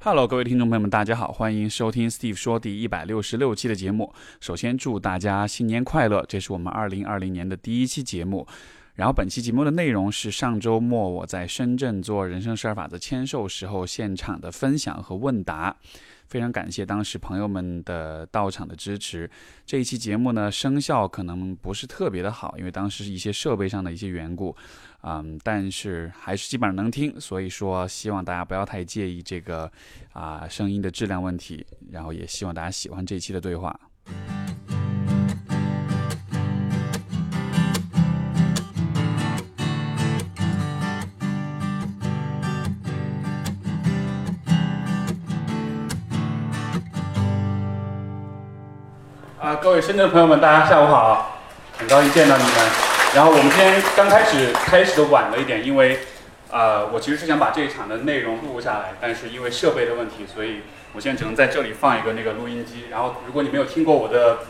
Hello，各位听众朋友们，大家好，欢迎收听 Steve 说第一百六十六期的节目。首先祝大家新年快乐，这是我们二零二零年的第一期节目。然后本期节目的内容是上周末我在深圳做人生十二法则签售时候现场的分享和问答。非常感谢当时朋友们的到场的支持。这一期节目呢，声效可能不是特别的好，因为当时是一些设备上的一些缘故，嗯，但是还是基本上能听。所以说，希望大家不要太介意这个啊声音的质量问题，然后也希望大家喜欢这一期的对话。啊，各位深圳朋友们，大家下午好，很高兴见到你们。然后我们今天刚开始开始的晚了一点，因为，呃，我其实是想把这一场的内容录下来，但是因为设备的问题，所以我现在只能在这里放一个那个录音机。然后如果你没有听过我的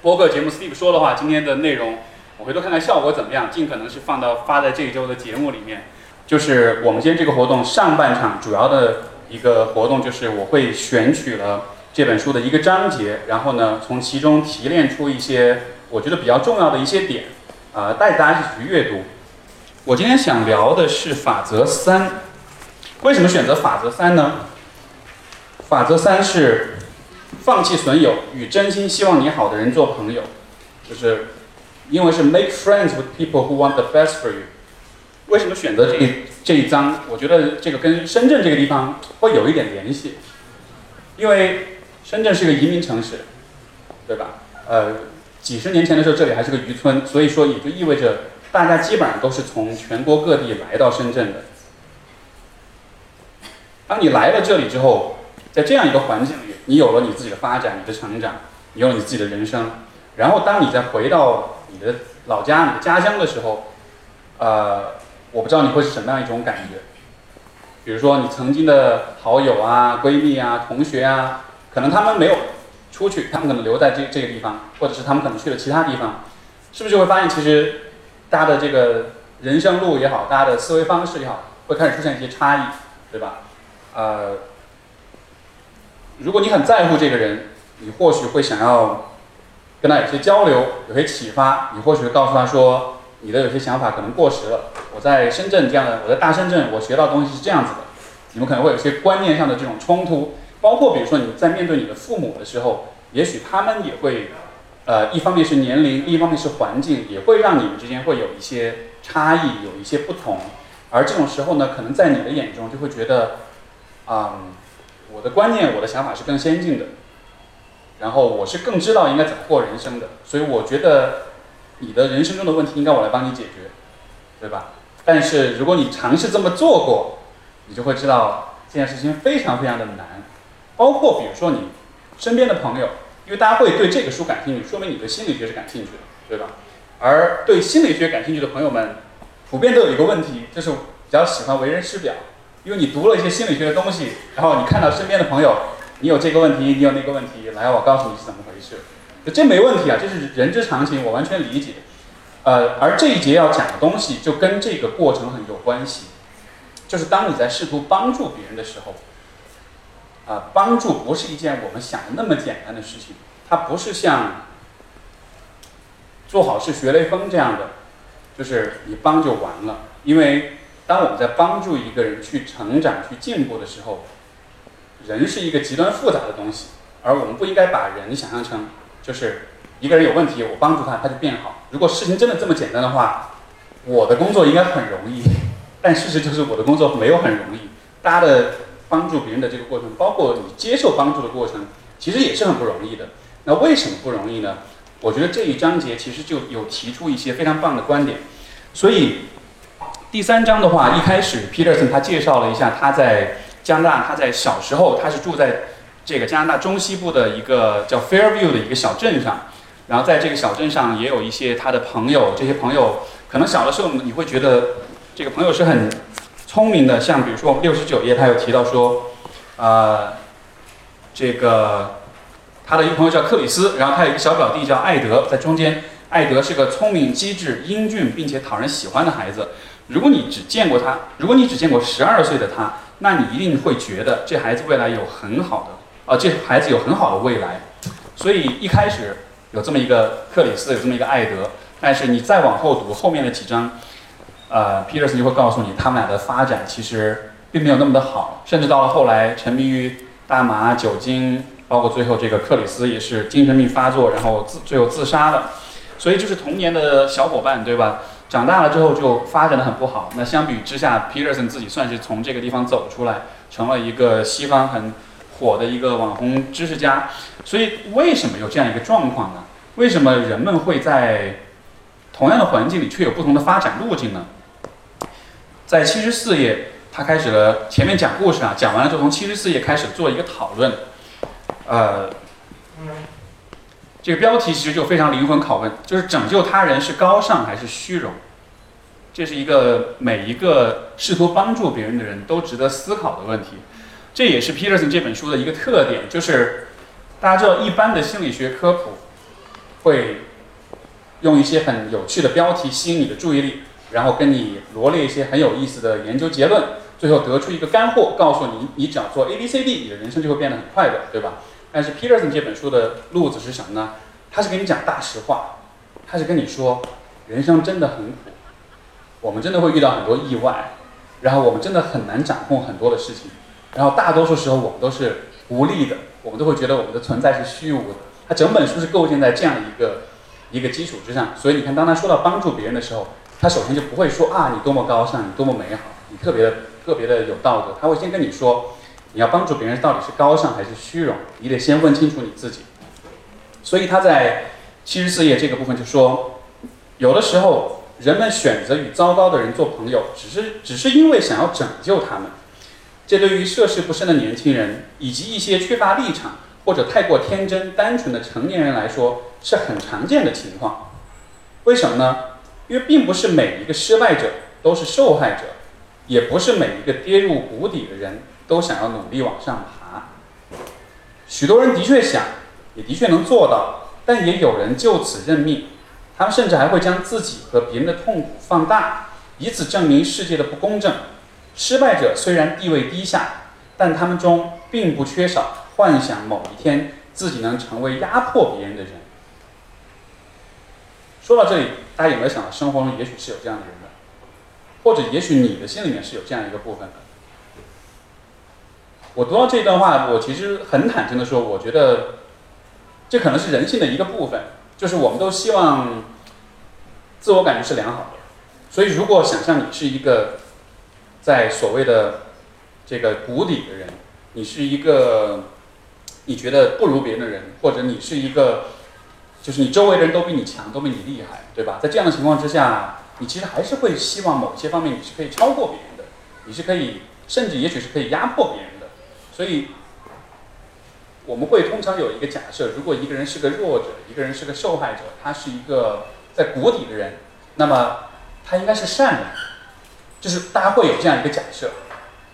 播客节目 Steve 说的话，今天的内容我回头看看效果怎么样，尽可能是放到发在这一周的节目里面。就是我们今天这个活动上半场主要的一个活动，就是我会选取了。这本书的一个章节，然后呢，从其中提炼出一些我觉得比较重要的一些点，啊，带着大家一起去阅读。我今天想聊的是法则三。为什么选择法则三呢？法则三是放弃损友，与真心希望你好的人做朋友，就是因为是 make friends with people who want the best for you。为什么选择这这一章？我觉得这个跟深圳这个地方会有一点联系，因为。深圳是个移民城市，对吧？呃，几十年前的时候，这里还是个渔村，所以说也就意味着大家基本上都是从全国各地来到深圳的。当你来了这里之后，在这样一个环境里，你有了你自己的发展、你的成长，你有了你自己的人生。然后，当你再回到你的老家、你的家乡的时候，呃，我不知道你会是什么样一种感觉。比如说，你曾经的好友啊、闺蜜啊、同学啊。可能他们没有出去，他们可能留在这这个地方，或者是他们可能去了其他地方，是不是就会发现，其实大家的这个人生路也好，大家的思维方式也好，会开始出现一些差异，对吧？呃，如果你很在乎这个人，你或许会想要跟他有些交流，有些启发，你或许会告诉他说，你的有些想法可能过时了。我在深圳这样的，我在大深圳，我学到东西是这样子的，你们可能会有些观念上的这种冲突。包括比如说你在面对你的父母的时候，也许他们也会，呃，一方面是年龄，另一方面是环境，也会让你们之间会有一些差异，有一些不同。而这种时候呢，可能在你的眼中就会觉得，啊，我的观念，我的想法是更先进的，然后我是更知道应该怎么过人生的。所以我觉得你的人生中的问题应该我来帮你解决，对吧？但是如果你尝试这么做过，你就会知道这件事情非常非常的难。包括比如说你身边的朋友，因为大家会对这个书感兴趣，说明你对心理学是感兴趣的，对吧？而对心理学感兴趣的朋友们，普遍都有一个问题，就是比较喜欢为人师表，因为你读了一些心理学的东西，然后你看到身边的朋友，你有这个问题，你有那个问题，来，我告诉你是怎么回事，这没问题啊，这是人之常情，我完全理解。呃，而这一节要讲的东西就跟这个过程很有关系，就是当你在试图帮助别人的时候。啊，帮助不是一件我们想的那么简单的事情，它不是像做好事学雷锋这样的，就是你帮就完了。因为当我们在帮助一个人去成长、去进步的时候，人是一个极端复杂的东西，而我们不应该把人想象成就是一个人有问题，我帮助他，他就变好。如果事情真的这么简单的话，我的工作应该很容易，但事实就是我的工作没有很容易，大家的。帮助别人的这个过程，包括你接受帮助的过程，其实也是很不容易的。那为什么不容易呢？我觉得这一章节其实就有提出一些非常棒的观点。所以第三章的话，一开始 Peterson 他介绍了一下他在加拿大，他在小时候他是住在这个加拿大中西部的一个叫 Fairview 的一个小镇上，然后在这个小镇上也有一些他的朋友，这些朋友可能小的时候你会觉得这个朋友是很。聪明的，像比如说我们六十九页，他有提到说，呃，这个他的一个朋友叫克里斯，然后他有一个小表弟叫艾德，在中间，艾德是个聪明、机智、英俊并且讨人喜欢的孩子。如果你只见过他，如果你只见过十二岁的他，那你一定会觉得这孩子未来有很好的，啊，这孩子有很好的未来。所以一开始有这么一个克里斯，有这么一个艾德，但是你再往后读后面的几章，呃，Peterson 就会告诉你，他们俩的发展其实并没有那么的好，甚至到了后来沉迷于大麻、酒精，包括最后这个克里斯也是精神病发作，然后自最后自杀了。所以就是童年的小伙伴，对吧？长大了之后就发展的很不好。那相比之下，Peterson 自己算是从这个地方走出来，成了一个西方很火的一个网红知识家。所以为什么有这样一个状况呢？为什么人们会在同样的环境里却有不同的发展路径呢？在七十四页，他开始了前面讲故事啊，讲完了之后，从七十四页开始做一个讨论。呃，这个标题其实就非常灵魂拷问，就是拯救他人是高尚还是虚荣？这是一个每一个试图帮助别人的人都值得思考的问题。这也是 Peterson 这本书的一个特点，就是大家知道，一般的心理学科普会用一些很有趣的标题吸引你的注意力，然后跟你罗列一些很有意思的研究结论，最后得出一个干货，告诉你，你只要做 A B C D，你的人生就会变得很快乐，对吧？但是 Peterson 这本书的路子是什么呢？他是跟你讲大实话，他是跟你说，人生真的很苦，我们真的会遇到很多意外，然后我们真的很难掌控很多的事情，然后大多数时候我们都是无力的，我们都会觉得我们的存在是虚无的。他整本书是构建在这样一个一个基础之上，所以你看，当他说到帮助别人的时候，他首先就不会说啊你多么高尚，你多么美好，你特别的特别的有道德，他会先跟你说。你要帮助别人到底是高尚还是虚荣？你得先问清楚你自己。所以他在七十四页这个部分就说，有的时候人们选择与糟糕的人做朋友，只是只是因为想要拯救他们。这对于涉世不深的年轻人，以及一些缺乏立场或者太过天真单纯的成年人来说，是很常见的情况。为什么呢？因为并不是每一个失败者都是受害者，也不是每一个跌入谷底的人。都想要努力往上爬，许多人的确想，也的确能做到，但也有人就此认命。他们甚至还会将自己和别人的痛苦放大，以此证明世界的不公正。失败者虽然地位低下，但他们中并不缺少幻想某一天自己能成为压迫别人的人。说到这里，大家有没有想到，生活中也许是有这样的人的，或者也许你的心里面是有这样一个部分的？我读到这段话，我其实很坦诚的说，我觉得这可能是人性的一个部分，就是我们都希望自我感觉是良好的。所以，如果想象你是一个在所谓的这个谷底的人，你是一个你觉得不如别人的人，或者你是一个就是你周围的人都比你强，都比你厉害，对吧？在这样的情况之下，你其实还是会希望某些方面你是可以超过别人的，你是可以，甚至也许是可以压迫别人的。所以，我们会通常有一个假设：如果一个人是个弱者，一个人是个受害者，他是一个在谷底的人，那么他应该是善的。就是大家会有这样一个假设，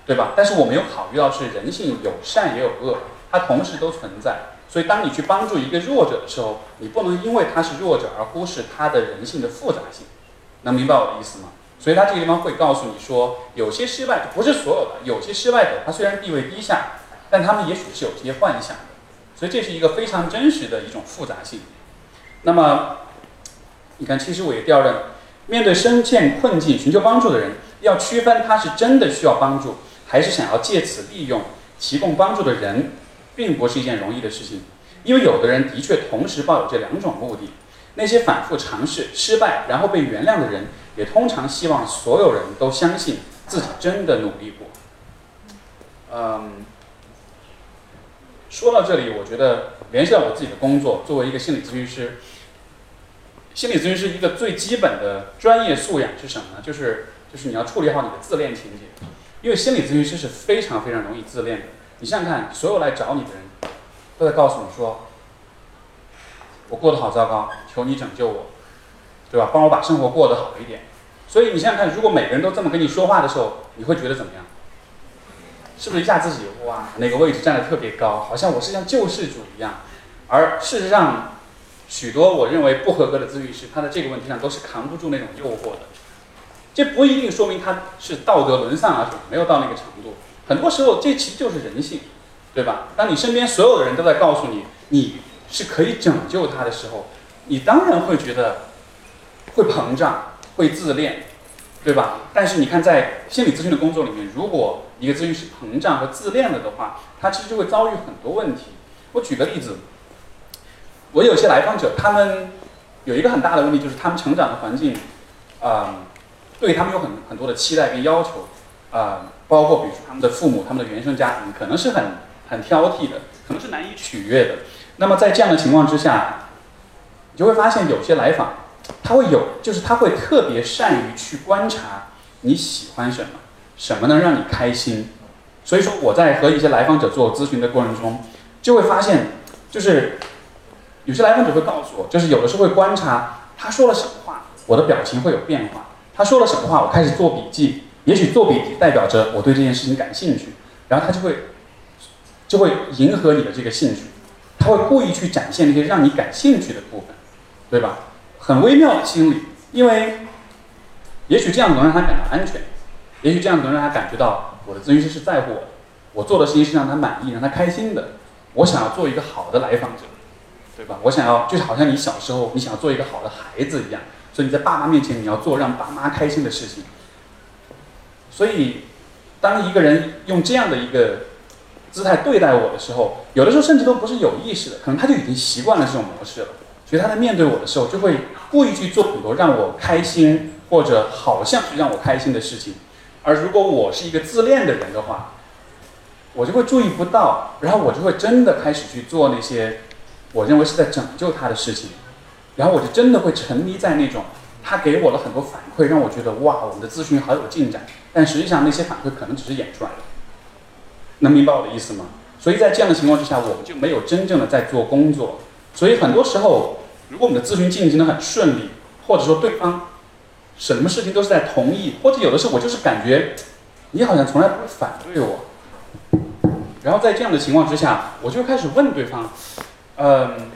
对吧？但是我们有考虑到是人性有善也有恶，它同时都存在。所以当你去帮助一个弱者的时候，你不能因为他是弱者而忽视他的人性的复杂性。能明白我的意思吗？所以他这个地方会告诉你说，有些失败者不是所有的，有些失败者他虽然地位低下，但他们也许是有些幻想的。所以这是一个非常真实的一种复杂性。那么，你看其实我也调任，面对深陷困境寻求帮助的人，要区分他是真的需要帮助，还是想要借此利用提供帮助的人，并不是一件容易的事情，因为有的人的确同时抱有这两种目的。那些反复尝试失败然后被原谅的人。也通常希望所有人都相信自己真的努力过。嗯，说到这里，我觉得联系到我自己的工作，作为一个心理咨询师，心理咨询师一个最基本的专业素养是什么呢？就是就是你要处理好你的自恋情节，因为心理咨询师是非常非常容易自恋的。你想想看，所有来找你的人，都在告诉你说，我过得好糟糕，求你拯救我。对吧？帮我把生活过得好一点。所以你想想看，如果每个人都这么跟你说话的时候，你会觉得怎么样？是不是一下自己哇，哪个位置站得特别高，好像我是像救世主一样？而事实上，许多我认为不合格的咨询师，他在这个问题上都是扛不住那种诱惑的。这不一定说明他是道德沦丧啊什么，没有到那个程度。很多时候这其实就是人性，对吧？当你身边所有的人都在告诉你你是可以拯救他的时候，你当然会觉得会膨胀，会自恋，对吧？但是你看，在心理咨询的工作里面，如果一个咨询师膨胀和自恋了的话，他其实就会遭遇很多问题。我举个例子，我有些来访者，他们有一个很大的问题，就是他们成长的环境，啊，对他们有很很多的期待跟要求，啊，包括比如说他们的父母、他们的原生家庭，可能是很很挑剔的，可能是难以取悦的。那么在这样的情况之下，你就会发现有些来访，他会有，就是他会特别善于去观察你喜欢什么。什么能让你开心？所以说我在和一些来访者做咨询的过程中，就会发现，就是有些来访者会告诉我，就是有的时候会观察他说了什么话，我的表情会有变化。他说了什么话，我开始做笔记，也许做笔记代表着我对这件事情感兴趣，然后他就会就会迎合你的这个兴趣，他会故意去展现那些让你感兴趣的部分，对吧？很微妙的心理，因为也许这样能让他感到安全。也许这样能让他感觉到我的咨询师是在乎我的，我做的事情是让他满意、让他开心的。我想要做一个好的来访者，对吧？我想要就好像你小时候你想要做一个好的孩子一样，所以你在爸妈面前你要做让爸妈开心的事情。所以，当一个人用这样的一个姿态对待我的时候，有的时候甚至都不是有意识的，可能他就已经习惯了这种模式了。所以他在面对我的时候，就会故意去做很多让我开心或者好像是让我开心的事情。而如果我是一个自恋的人的话，我就会注意不到，然后我就会真的开始去做那些我认为是在拯救他的事情，然后我就真的会沉迷在那种他给我了很多反馈，让我觉得哇，我们的咨询好有进展。但实际上那些反馈可能只是演出来的，能明白我的意思吗？所以在这样的情况之下，我们就没有真正的在做工作。所以很多时候，如果我们的咨询进行的很顺利，或者说对方。什么事情都是在同意，或者有的时候我就是感觉，你好像从来不会反对我。然后在这样的情况之下，我就开始问对方，嗯，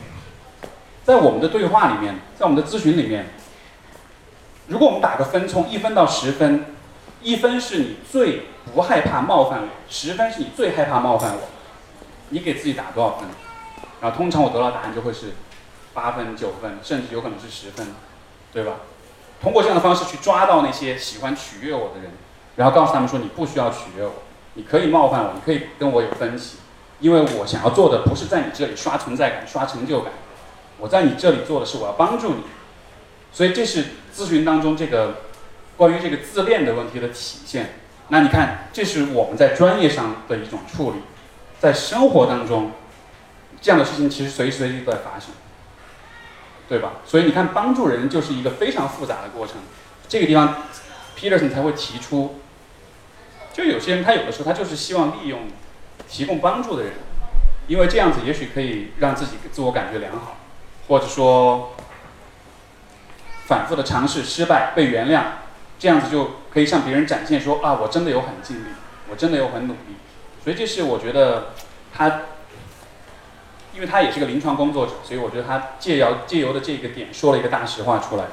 在我们的对话里面，在我们的咨询里面，如果我们打个分，从一分到十分，一分是你最不害怕冒犯我，十分是你最害怕冒犯我，你给自己打多少分？然后通常我得到答案就会是八分、九分，甚至有可能是十分，对吧？通过这样的方式去抓到那些喜欢取悦我的人，然后告诉他们说：“你不需要取悦我，你可以冒犯我，你可以跟我有分歧，因为我想要做的不是在你这里刷存在感、刷成就感，我在你这里做的是我要帮助你。所以这是咨询当中这个关于这个自恋的问题的体现。那你看，这是我们在专业上的一种处理，在生活当中，这样的事情其实随时随地都在发生。”对吧？所以你看，帮助人就是一个非常复杂的过程。这个地方，Peterson 才会提出，就有些人他有的时候他就是希望利用提供帮助的人，因为这样子也许可以让自己自我感觉良好，或者说反复的尝试失败被原谅，这样子就可以向别人展现说啊，我真的有很尽力，我真的有很努力。所以这是我觉得他。因为他也是个临床工作者，所以我觉得他借由借由的这个点说了一个大实话出来。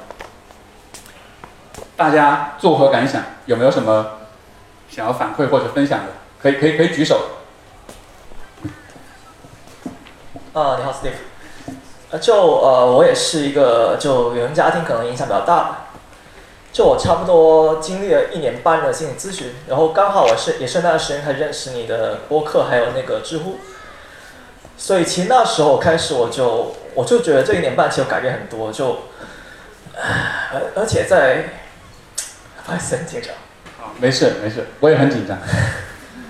大家作何感想？有没有什么想要反馈或者分享的？可以可以可以举手。啊，你好，Steve。呃，就呃，我也是一个就原生家庭可能影响比较大。就我差不多经历了一年半的心理咨询，然后刚好我是也是那段时间才认识你的播客，还有那个知乎。所以其实那时候开始，我就我就觉得这一年半其实改变很多，就，而而且在，不好意思，很紧张。啊，没事没事，我也很紧张。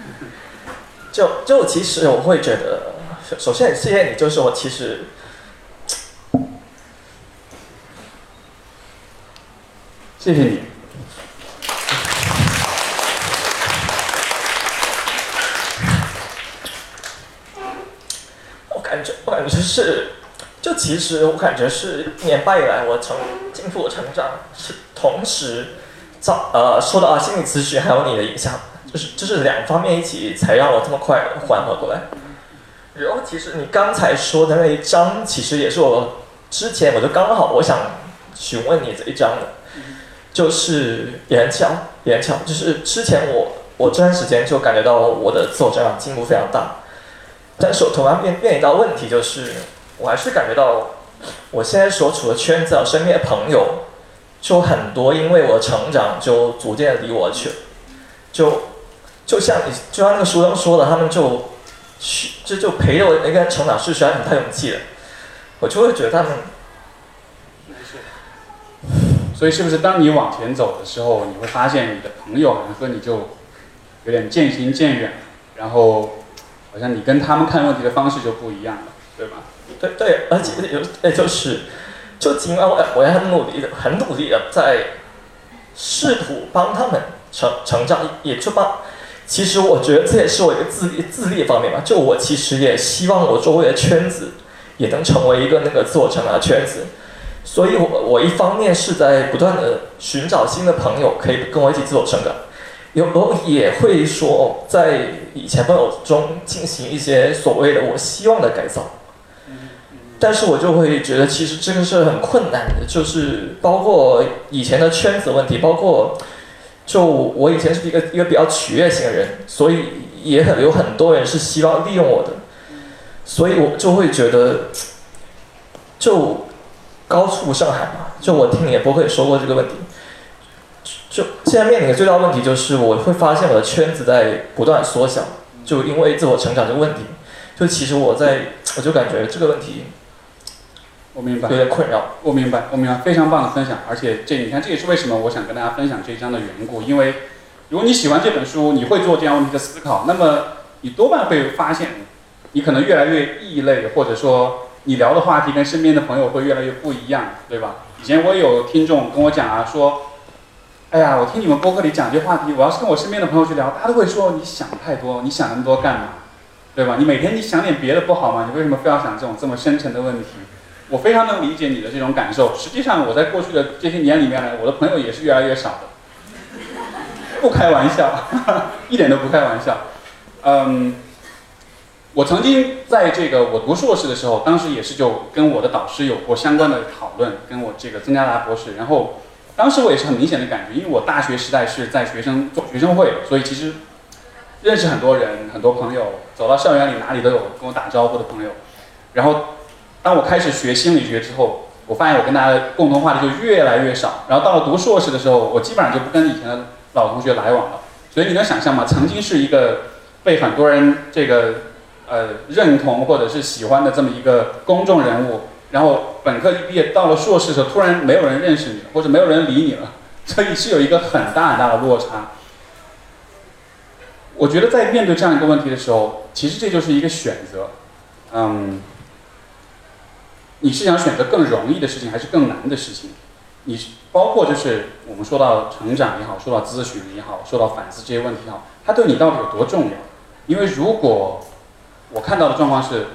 就就其实我会觉得，首先谢谢你，就是我其实，谢谢你。我感觉我感觉是，就其实我感觉是一年半以来，我成进步成长是同时造呃受到心理咨询还有你的影响，就是就是两方面一起才让我这么快缓和过来。然后其实你刚才说的那一章，其实也是我之前我就刚好我想询问你这一章的，就是也很巧也很巧，就是之前我我这段时间就感觉到我的自我成长进步非常大，但是我同样面面临到问题就是，我还是感觉到我现在所处的圈子啊，身边的朋友，就很多因为我成长就逐渐离我去，就就像你就像那个书中说的，他们就去就就陪着我一个人成长是需要很大勇气的，我就会觉得他们。所以，是不是当你往前走的时候，你会发现你的朋友好像和你就有点渐行渐远，然后好像你跟他们看问题的方式就不一样了，对吧？对对，而且有，哎，就是，就尽管我我也很努力的，很努力的在试图帮他们成成长，也就帮。其实我觉得这也是我一个自立自立方面吧。就我其实也希望我周围的圈子也能成为一个那个自我成长的圈子。所以，我我一方面是在不断的寻找新的朋友，可以跟我一起自我成长，有时候也会说在以前朋友中进行一些所谓的我希望的改造。但是我就会觉得，其实这个是很困难的，就是包括以前的圈子问题，包括就我以前是一个一个比较取悦型的人，所以也很有很多人是希望利用我的，所以我就会觉得就。高处不胜寒嘛，就我听你也不会说过这个问题。就现在面临的最大问题就是，我会发现我的圈子在不断缩小，就因为自我成长这个问题。就其实我在，我就感觉这个问题，我明白，有点困扰。我明白，我明白，非常棒的分享。而且这你看，这也是为什么我想跟大家分享这一章的缘故。因为如果你喜欢这本书，你会做这样问题的思考，那么你多半会发现，你可能越来越异类，或者说。你聊的话题跟身边的朋友会越来越不一样，对吧？以前我有听众跟我讲啊，说，哎呀，我听你们播客里讲这话题，我要是跟我身边的朋友去聊，他都会说你想太多，你想那么多干嘛？对吧？你每天你想点别的不好吗？你为什么非要想这种这么深沉的问题？我非常能理解你的这种感受。实际上，我在过去的这些年里面呢，我的朋友也是越来越少的，不开玩笑，一点都不开玩笑，嗯。我曾经在这个我读硕士的时候，当时也是就跟我的导师有过相关的讨论，跟我这个曾加达博士。然后，当时我也是很明显的感觉，因为我大学时代是在学生做学生会，所以其实认识很多人，很多朋友，走到校园里哪里都有跟我打招呼的朋友。然后，当我开始学心理学之后，我发现我跟大家共同话题就越来越少。然后到了读硕士的时候，我基本上就不跟以前的老同学来往了。所以你能想象吗？曾经是一个被很多人这个。呃，认同或者是喜欢的这么一个公众人物，然后本科一毕业到了硕士的时候，突然没有人认识你，或者没有人理你了，所以是有一个很大很大的落差。我觉得在面对这样一个问题的时候，其实这就是一个选择，嗯，你是想选择更容易的事情，还是更难的事情？你包括就是我们说到成长也好，说到咨询也好，说到反思这些问题也好，它对你到底有多重要？因为如果我看到的状况是，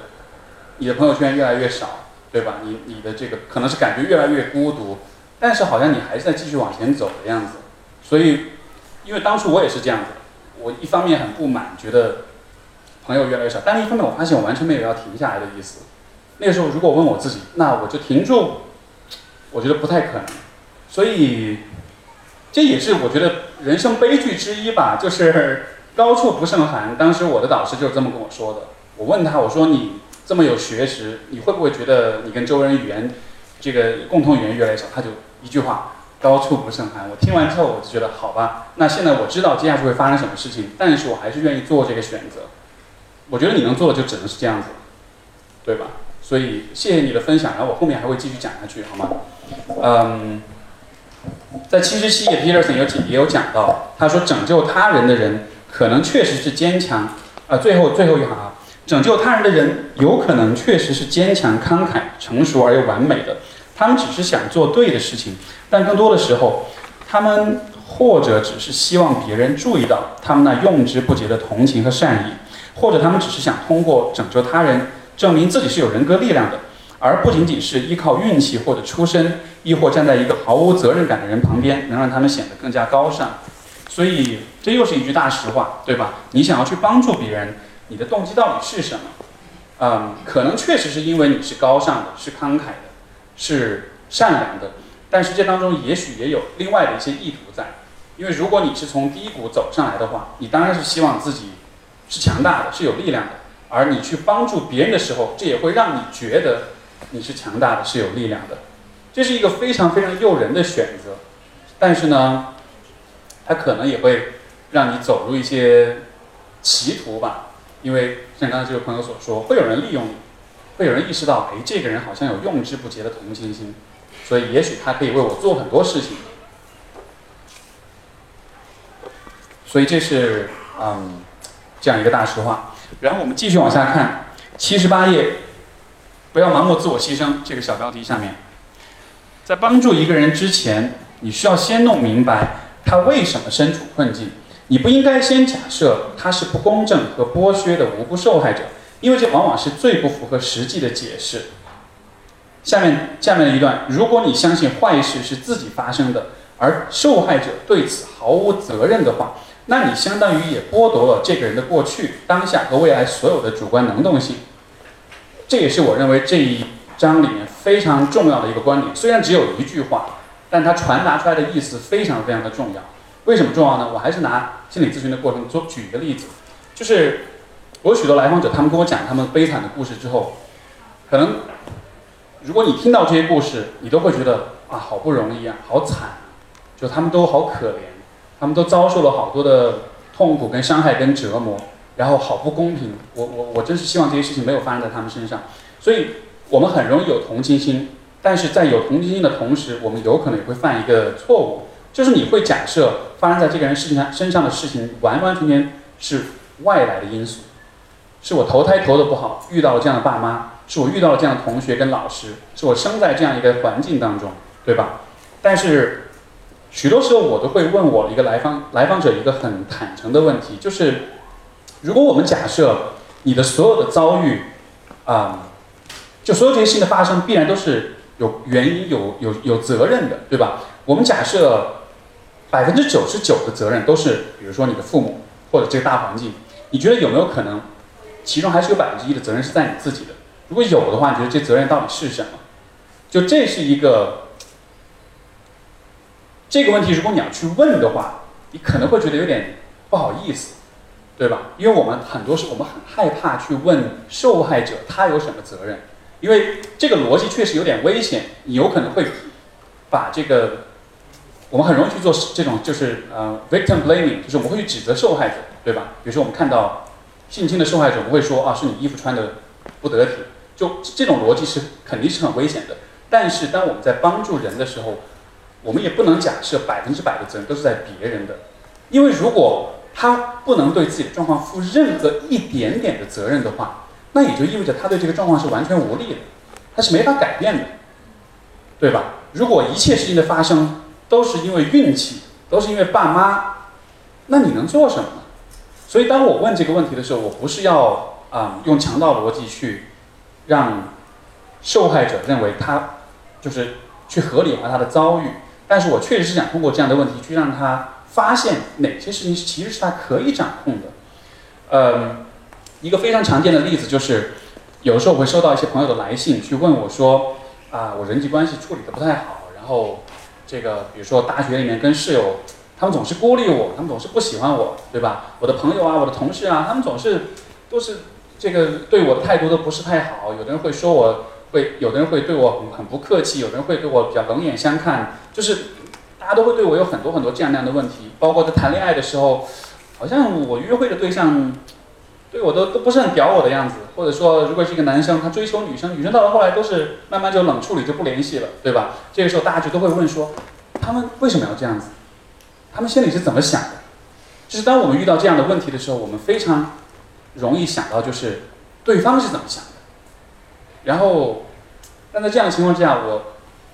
你的朋友圈越来越少，对吧？你你的这个可能是感觉越来越孤独，但是好像你还是在继续往前走的样子。所以，因为当初我也是这样子，我一方面很不满，觉得朋友越来越少，但是一方面我发现我完全没有要停下来的意思。那个时候如果问我自己，那我就停住，我觉得不太可能。所以，这也是我觉得人生悲剧之一吧，就是高处不胜寒。当时我的导师就是这么跟我说的。我问他，我说你这么有学识，你会不会觉得你跟周围人语言这个共同语言越来越少？他就一句话，高处不胜寒。我听完之后，我就觉得好吧，那现在我知道接下去会发生什么事情，但是我还是愿意做这个选择。我觉得你能做的就只能是这样子，对吧？所以谢谢你的分享，然后我后面还会继续讲下去，好吗？嗯，在七十七页，Peterson 有也有讲到，他说拯救他人的人可能确实是坚强。啊，最后最后一行啊。拯救他人的人有可能确实是坚强、慷慨、成熟而又完美的，他们只是想做对的事情，但更多的时候，他们或者只是希望别人注意到他们那用之不竭的同情和善意，或者他们只是想通过拯救他人证明自己是有人格力量的，而不仅仅是依靠运气或者出身，亦或站在一个毫无责任感的人旁边，能让他们显得更加高尚。所以这又是一句大实话，对吧？你想要去帮助别人。你的动机到底是什么？嗯，可能确实是因为你是高尚的，是慷慨的，是善良的，但是这当中也许也有另外的一些意图在。因为如果你是从低谷走上来的话，你当然是希望自己是强大的，是有力量的。而你去帮助别人的时候，这也会让你觉得你是强大的，是有力量的。这是一个非常非常诱人的选择，但是呢，它可能也会让你走入一些歧途吧。因为像刚才这位朋友所说，会有人利用你，会有人意识到，哎，这个人好像有用之不竭的同情心，所以也许他可以为我做很多事情。所以这是嗯这样一个大实话。然后我们继续往下看，七十八页，不要盲目自我牺牲。这个小标题下面，在帮助一个人之前，你需要先弄明白他为什么身处困境。你不应该先假设他是不公正和剥削的无辜受害者，因为这往往是最不符合实际的解释。下面下面的一段，如果你相信坏事是自己发生的，而受害者对此毫无责任的话。那你相当于也剥夺了这个人的过去、当下和未来所有的主观能动性。这也是我认为这一章里面非常重要的一个观点。虽然只有一句话，但它传达出来的意思非常非常的重要。为什么重要呢？我还是拿心理咨询的过程做举一个例子，就是我有许多来访者，他们跟我讲他们悲惨的故事之后，可能如果你听到这些故事，你都会觉得啊，好不容易啊，好惨，就他们都好可怜。他们都遭受了好多的痛苦、跟伤害、跟折磨，然后好不公平。我我我真是希望这些事情没有发生在他们身上。所以，我们很容易有同情心，但是在有同情心的同时，我们有可能也会犯一个错误，就是你会假设发生在这个人事情上身上的事情完完全全是外来的因素，是我投胎投的不好，遇到了这样的爸妈，是我遇到了这样的同学跟老师，是我生在这样一个环境当中，对吧？但是。许多时候，我都会问我一个来访来访者一个很坦诚的问题，就是，如果我们假设你的所有的遭遇，啊，就所有这些事情的发生必然都是有原因、有有有责任的，对吧？我们假设百分之九十九的责任都是，比如说你的父母或者这个大环境，你觉得有没有可能，其中还是有百分之一的责任是在你自己的？如果有的话，你觉得这责任到底是什么？就这是一个。这个问题，如果你要去问的话，你可能会觉得有点不好意思，对吧？因为我们很多时候我们很害怕去问受害者他有什么责任，因为这个逻辑确实有点危险，你有可能会把这个，我们很容易去做这种就是呃 victim blaming，就是我们会去指责受害者，对吧？比如说我们看到性侵的受害者，我们会说啊是你衣服穿的不得体，就这种逻辑是肯定是很危险的。但是当我们在帮助人的时候，我们也不能假设百分之百的责任都是在别人的，因为如果他不能对自己的状况负任何一点点的责任的话，那也就意味着他对这个状况是完全无力的，他是没法改变的，对吧？如果一切事情的发生都是因为运气，都是因为爸妈，那你能做什么？所以当我问这个问题的时候，我不是要啊用强盗逻辑去让受害者认为他就是去合理化他的遭遇。但是我确实是想通过这样的问题去让他发现哪些事情其实是他可以掌控的。嗯，一个非常常见的例子就是，有时候我会收到一些朋友的来信，去问我说，啊，我人际关系处理的不太好，然后这个比如说大学里面跟室友，他们总是孤立我，他们总是不喜欢我，对吧？我的朋友啊，我的同事啊，他们总是都是这个对我的态度都不是太好，有的人会说我。会有的人会对我很很不客气，有的人会对我比较冷眼相看，就是大家都会对我有很多很多这样那样的问题。包括在谈恋爱的时候，好像我约会的对象对我都都不是很屌我的样子，或者说如果是一个男生他追求女生，女生到了后来都是慢慢就冷处理就不联系了，对吧？这个时候大家就都会问说，他们为什么要这样子？他们心里是怎么想的？就是当我们遇到这样的问题的时候，我们非常容易想到就是对方是怎么想的。然后，但在这样的情况之下，我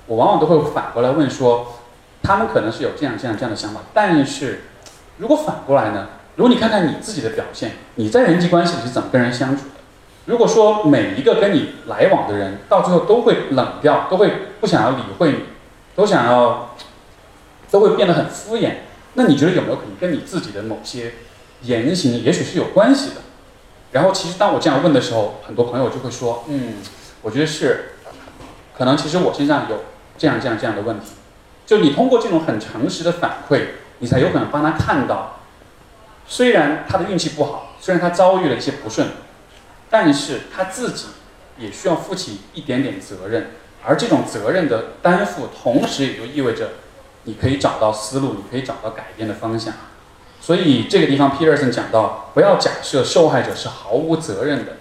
我往往都会反过来问说，他们可能是有这样这样这样的想法，但是如果反过来呢？如果你看看你自己的表现，你在人际关系里是怎么跟人相处的？如果说每一个跟你来往的人到最后都会冷掉，都会不想要理会你，都想要，都会变得很敷衍，那你觉得有没有可能跟你自己的某些言行也许是有关系的？然后，其实当我这样问的时候，很多朋友就会说：“嗯，我觉得是，可能其实我身上有这样这样这样的问题。”就你通过这种很诚实的反馈，你才有可能帮他看到，虽然他的运气不好，虽然他遭遇了一些不顺，但是他自己也需要负起一点点责任，而这种责任的担负，同时也就意味着你可以找到思路，你可以找到改变的方向。所以这个地方，Peterson 讲到，不要假设受害者是毫无责任的。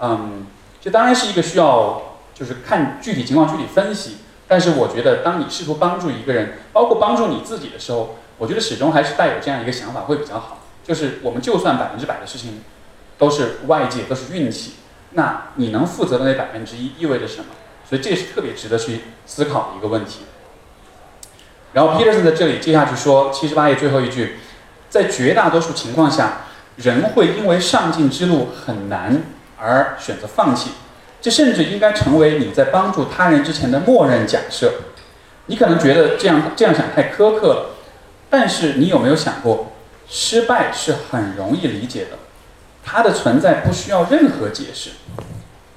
嗯，这当然是一个需要，就是看具体情况具体分析。但是我觉得，当你试图帮助一个人，包括帮助你自己的时候，我觉得始终还是带有这样一个想法会比较好。就是我们就算百分之百的事情都是外界都是运气，那你能负责的那百分之一意味着什么？所以这是特别值得去思考的一个问题。然后 Peterson 在这里接下去说，七十八页最后一句，在绝大多数情况下，人会因为上进之路很难而选择放弃。这甚至应该成为你在帮助他人之前的默认假设。你可能觉得这样这样想太苛刻了，但是你有没有想过，失败是很容易理解的，它的存在不需要任何解释。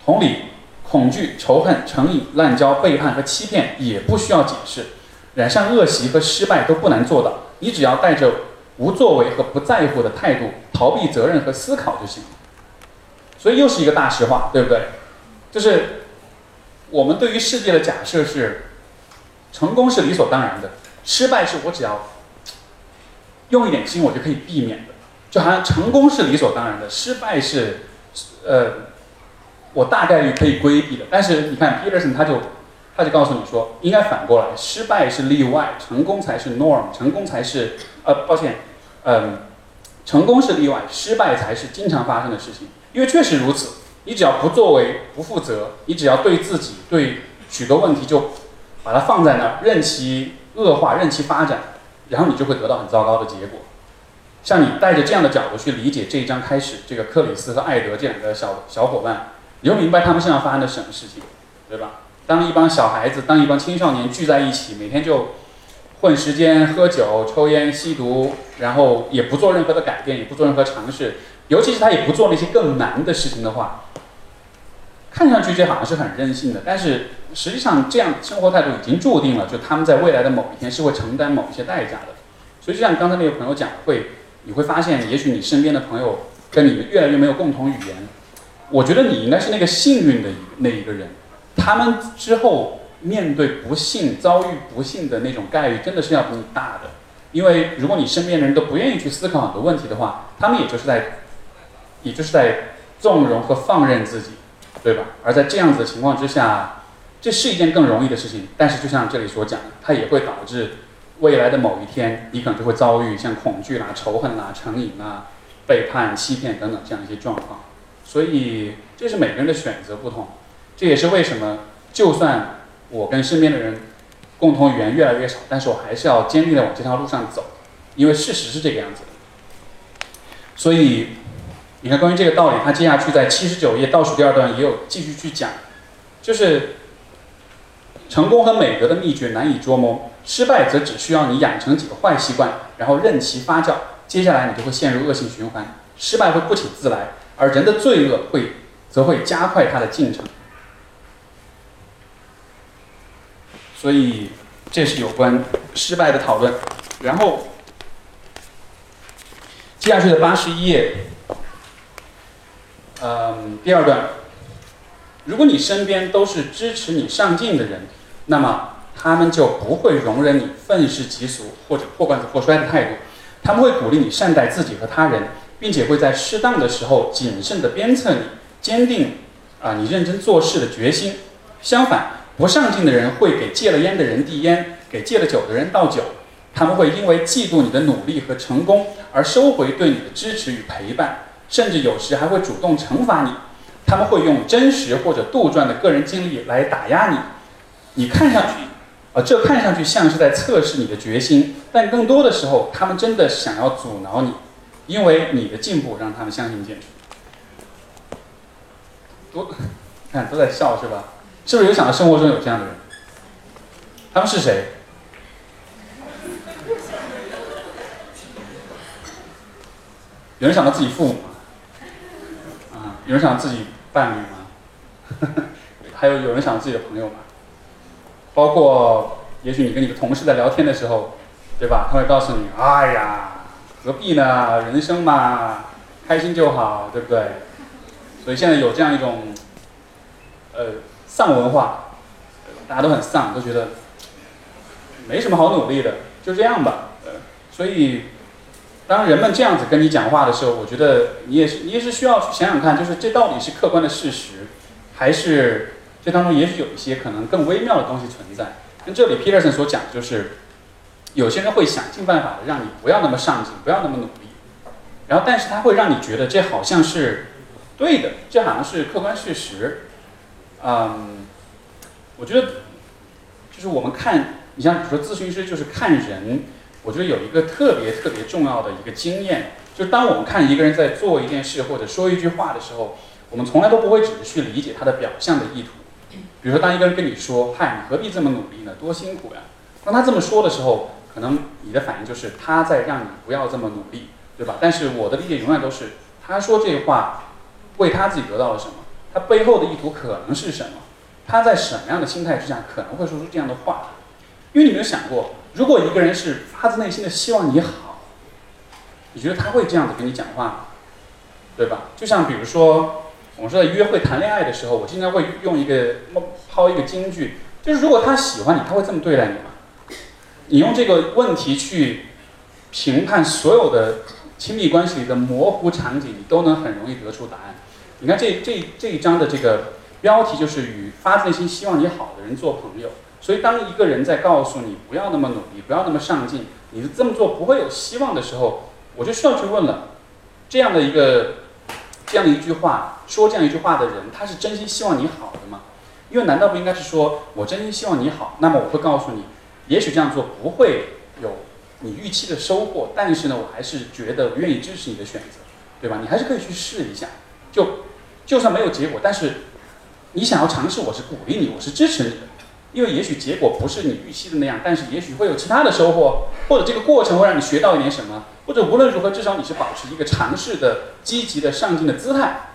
同理，恐惧、仇恨、成瘾、滥交、背叛和欺骗也不需要解释。染上恶习和失败都不难做到，你只要带着无作为和不在乎的态度，逃避责任和思考就行了。所以又是一个大实话，对不对？就是我们对于世界的假设是，成功是理所当然的，失败是我只要用一点心我就可以避免的，就好像成功是理所当然的，失败是呃我大概率可以规避的。但是你看 Peterson 他就他就告诉你说，应该反过来，失败是例外，成功才是 norm，成功才是呃抱歉，嗯，成功是例外，失败才是经常发生的事情，因为确实如此。你只要不作为、不负责，你只要对自己、对许多问题就把它放在那儿，任其恶化、任其发展，然后你就会得到很糟糕的结果。像你带着这样的角度去理解这一章开始，这个克里斯和艾德这两个小小伙伴，你就明白他们身上发生的什么事情，对吧？当一帮小孩子、当一帮青少年聚在一起，每天就混时间、喝酒、抽烟、吸毒，然后也不做任何的改变，也不做任何尝试，尤其是他也不做那些更难的事情的话。看上去这好像是很任性的，但是实际上这样生活态度已经注定了，就他们在未来的某一天是会承担某一些代价的。所以就像刚才那个朋友讲，会你会发现，也许你身边的朋友跟你越来越没有共同语言。我觉得你应该是那个幸运的那一个人，他们之后面对不幸、遭遇不幸的那种概率，真的是要比你大的。因为如果你身边的人都不愿意去思考很多问题的话，他们也就是在，也就是在纵容和放任自己。对吧？而在这样子的情况之下，这是一件更容易的事情。但是，就像这里所讲的，它也会导致未来的某一天，你可能就会遭遇像恐惧啦、仇恨啦、成瘾啦、背叛、欺骗等等这样一些状况。所以，这是每个人的选择不同。这也是为什么，就算我跟身边的人共同语言越来越少，但是我还是要坚定的往这条路上走，因为事实是这个样子的。所以。你看，关于这个道理，他接下去在七十九页倒数第二段也有继续去讲，就是成功和美德的秘诀难以捉摸，失败则只需要你养成几个坏习惯，然后任其发酵，接下来你就会陷入恶性循环，失败会不请自来，而人的罪恶会则会加快它的进程。所以这是有关失败的讨论，然后接下去的八十一页。嗯，第二段，如果你身边都是支持你上进的人，那么他们就不会容忍你愤世嫉俗或者破罐子破摔的态度，他们会鼓励你善待自己和他人，并且会在适当的时候谨慎地鞭策你，坚定啊你认真做事的决心。相反，不上进的人会给戒了烟的人递烟，给戒了酒的人倒酒，他们会因为嫉妒你的努力和成功而收回对你的支持与陪伴。甚至有时还会主动惩罚你，他们会用真实或者杜撰的个人经历来打压你。你看上去，啊，这看上去像是在测试你的决心，但更多的时候，他们真的想要阻挠你，因为你的进步让他们相信建筑。都，看都在笑是吧？是不是有想到生活中有这样的人？他们是谁？有人想到自己父母吗？有人想自己伴侣吗？还有有人想自己的朋友吗？包括也许你跟你的同事在聊天的时候，对吧？他会告诉你，哎呀，何必呢？人生嘛，开心就好，对不对？所以现在有这样一种，呃，丧文化，大家都很丧，都觉得没什么好努力的，就这样吧。呃，所以当人们这样子跟你讲话的时候，我觉得你也是，你也是需要去想想看，就是这到底是客观的事实，还是这当中也许有一些可能更微妙的东西存在。那这里 Peterson 所讲的就是，有些人会想尽办法的让你不要那么上进，不要那么努力，然后但是他会让你觉得这好像是。对的，这好像是客观事实。嗯，我觉得就是我们看，你像比如说咨询师，就是看人。我觉得有一个特别特别重要的一个经验，就是当我们看一个人在做一件事或者说一句话的时候，我们从来都不会只是去理解他的表象的意图。比如说，当一个人跟你说：“嗨，你何必这么努力呢？多辛苦呀！”当他这么说的时候，可能你的反应就是他在让你不要这么努力，对吧？但是我的理解永远都是，他说这话。为他自己得到了什么？他背后的意图可能是什么？他在什么样的心态之下可能会说出这样的话？因为你没有想过，如果一个人是发自内心的希望你好，你觉得他会这样子跟你讲话吗？对吧？就像比如说，我们说在约会谈恋爱的时候，我经常会用一个抛一个金句，就是如果他喜欢你，他会这么对待你吗？你用这个问题去评判所有的亲密关系里的模糊场景，你都能很容易得出答案。你看这这这一章的这个标题就是与发自内心希望你好的人做朋友。所以当一个人在告诉你不要那么努力，不要那么上进，你这么做不会有希望的时候，我就需要去问了：这样的一个这样一句话，说这样一句话的人，他是真心希望你好的吗？因为难道不应该是说我真心希望你好？那么我会告诉你，也许这样做不会有你预期的收获，但是呢，我还是觉得愿意支持你的选择，对吧？你还是可以去试一下，就。就算没有结果，但是你想要尝试，我是鼓励你，我是支持你的，因为也许结果不是你预期的那样，但是也许会有其他的收获，或者这个过程会让你学到一点什么，或者无论如何，至少你是保持一个尝试的、积极的、上进的姿态，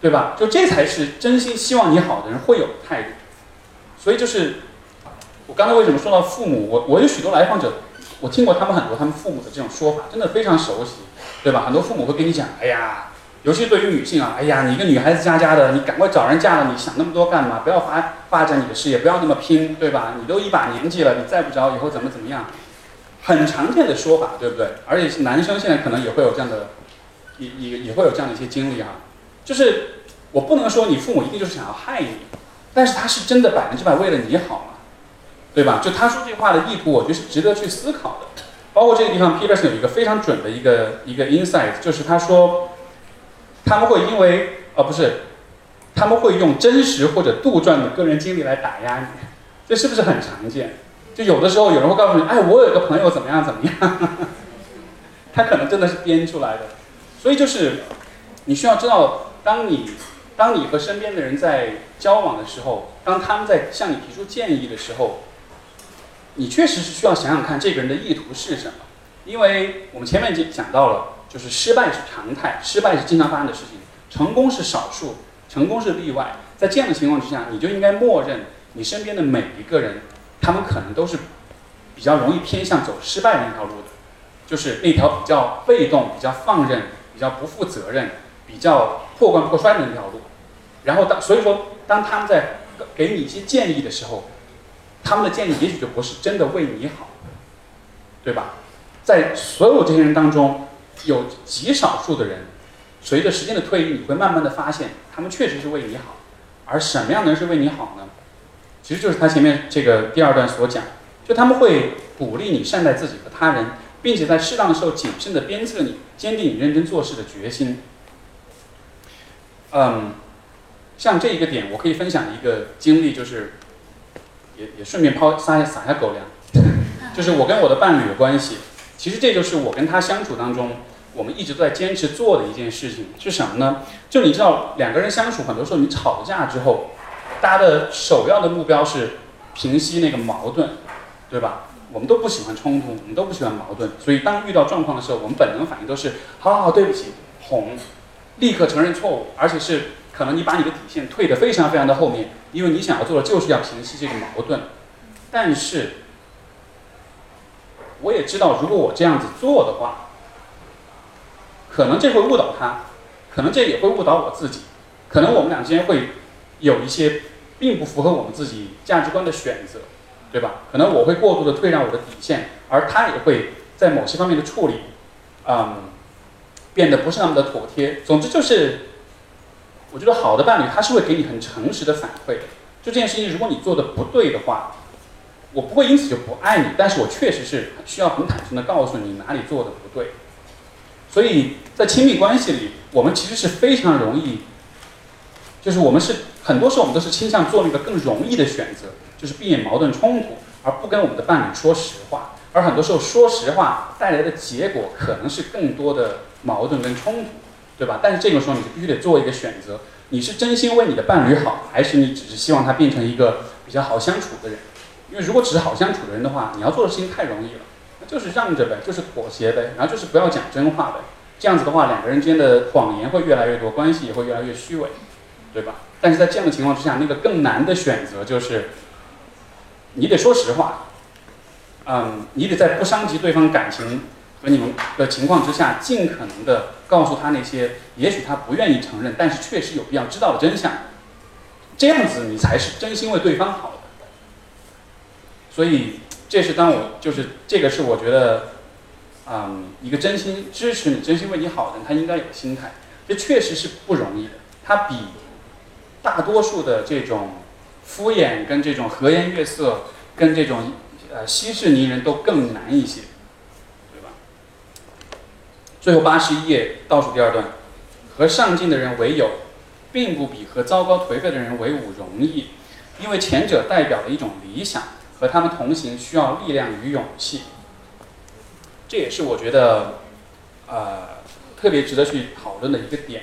对吧？就这才是真心希望你好的人会有态度。所以就是我刚才为什么说到父母，我我有许多来访者，我听过他们很多他们父母的这种说法，真的非常熟悉，对吧？很多父母会跟你讲，哎呀。尤其对于女性啊，哎呀，你一个女孩子家家的，你赶快找人嫁了，你想那么多干嘛？不要发发展你的事业，不要那么拼，对吧？你都一把年纪了，你再不着以后怎么怎么样？很常见的说法，对不对？而且男生现在可能也会有这样的，也也也会有这样的一些经历哈。就是我不能说你父母一定就是想要害你，但是他是真的百分之百为了你好嘛，对吧？就他说这话的意图，我觉得是值得去思考的。包括这个地方，Peter 是有一个非常准的一个一个 insight，就是他说。他们会因为呃不是，他们会用真实或者杜撰的个人经历来打压你，这是不是很常见？就有的时候有人会告诉你，哎，我有一个朋友怎么样怎么样，他可能真的是编出来的。所以就是你需要知道，当你当你和身边的人在交往的时候，当他们在向你提出建议的时候，你确实是需要想想看这个人的意图是什么，因为我们前面已经讲到了。就是失败是常态，失败是经常发生的事情，成功是少数，成功是例外。在这样的情况之下，你就应该默认你身边的每一个人，他们可能都是比较容易偏向走失败那条路的，就是那条比较被动、比较放任、比较不负责任、比较破罐破摔的那条路。然后当所以说，当他们在给你一些建议的时候，他们的建议也许就不是真的为你好，对吧？在所有这些人当中。有极少数的人，随着时间的推移，你会慢慢的发现，他们确实是为你好。而什么样的人是为你好呢？其实就是他前面这个第二段所讲，就他们会鼓励你善待自己和他人，并且在适当的时候谨慎的鞭策你，坚定你认真做事的决心。嗯，像这一个点，我可以分享一个经历，就是也也顺便抛撒下撒下狗粮，就是我跟我的伴侣的关系。其实这就是我跟他相处当中，我们一直都在坚持做的一件事情是什么呢？就你知道，两个人相处，很多时候你吵架之后，大家的首要的目标是平息那个矛盾，对吧？我们都不喜欢冲突，我们都不喜欢矛盾，所以当遇到状况的时候，我们本能反应都是好好好，对不起，哄，立刻承认错误，而且是可能你把你的底线退得非常非常的后面，因为你想要做的就是要平息这个矛盾，但是。我也知道如果我这样子做的话，可能这会误导他，可能这也会误导我自己，可能我们俩之间会有一些并不符合我们自己价值观的选择，对吧？可能我会过度的退让我的底线，而他也会在某些方面的处理，嗯，变得不是那么的妥帖。总之就是，我觉得好的伴侣他是会给你很诚实的反馈。就这件事情，如果你做的不对的话，我不会因此就不爱你，但是我确实是需要很坦诚的告诉你哪里做的不对。所以在亲密关系里，我们其实是非常容易，就是我们是很多时候我们都是倾向做那个更容易的选择，就是避免矛盾冲突，而不跟我们的伴侣说实话。而很多时候说实话带来的结果可能是更多的矛盾跟冲突，对吧？但是这个时候你就必须得做一个选择。你是真心为你的伴侣好，还是你只是希望他变成一个比较好相处的人？因为如果只是好相处的人的话，你要做的事情太容易了，那就是让着呗，就是妥协呗，然后就是不要讲真话呗。这样子的话，两个人之间的谎言会越来越多，关系也会越来越虚伪，对吧？但是在这样的情况之下，那个更难的选择就是，你得说实话，嗯，你得在不伤及对方感情。和你们的情况之下，尽可能的告诉他那些也许他不愿意承认，但是确实有必要知道的真相。这样子你才是真心为对方好的。所以，这是当我就是这个是我觉得，嗯，一个真心支持你、真心为你好的人，他应该有的心态。这确实是不容易的，他比大多数的这种敷衍、跟这种和颜悦色、跟这种呃息事宁人都更难一些。对吧最后八十一页倒数第二段，和上进的人为友，并不比和糟糕颓废的人为伍容易，因为前者代表了一种理想，和他们同行需要力量与勇气。这也是我觉得，呃，特别值得去讨论的一个点。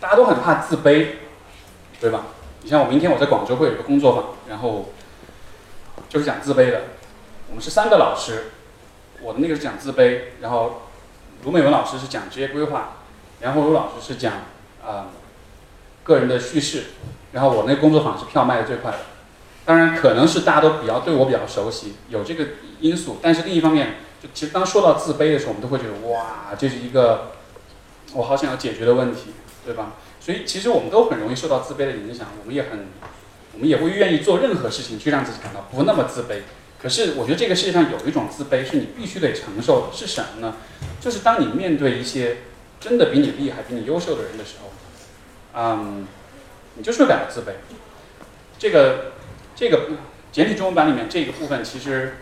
大家都很怕自卑，对吧？你像我明天我在广州会有一个工作坊，然后就是讲自卑的。我们是三个老师。我的那个是讲自卑，然后卢美文老师是讲职业规划，杨红茹老师是讲啊个人的叙事，然后我那工作坊是票卖的最快的。当然可能是大家都比较对我比较熟悉，有这个因素，但是另一方面，就其实当说到自卑的时候，我们都会觉得哇，这是一个我好想要解决的问题，对吧？所以其实我们都很容易受到自卑的影响，我们也很，我们也会愿意做任何事情去让自己感到不那么自卑。可是，我觉得这个世界上有一种自卑是你必须得承受的，是什么呢？就是当你面对一些真的比你厉害、比你优秀的人的时候，嗯，你就是会感到自卑。这个这个简体中文版里面这个部分，其实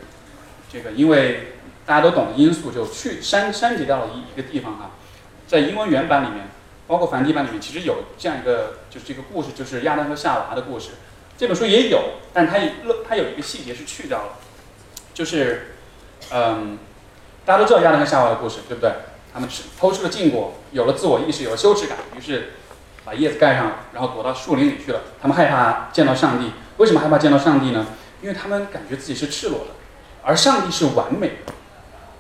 这个因为大家都懂的因素，就去删删节掉了一一个地方哈。在英文原版里面，包括梵蒂冈里面，其实有这样一个就是这个故事，就是亚当和夏娃的故事。这本书也有，但它它有一个细节是去掉了。就是，嗯，大家都知道亚当和夏娃的故事，对不对？他们吃偷吃了禁果，有了自我意识，有了羞耻感，于是把叶子盖上，然后躲到树林里去了。他们害怕见到上帝，为什么害怕见到上帝呢？因为他们感觉自己是赤裸的，而上帝是完美的。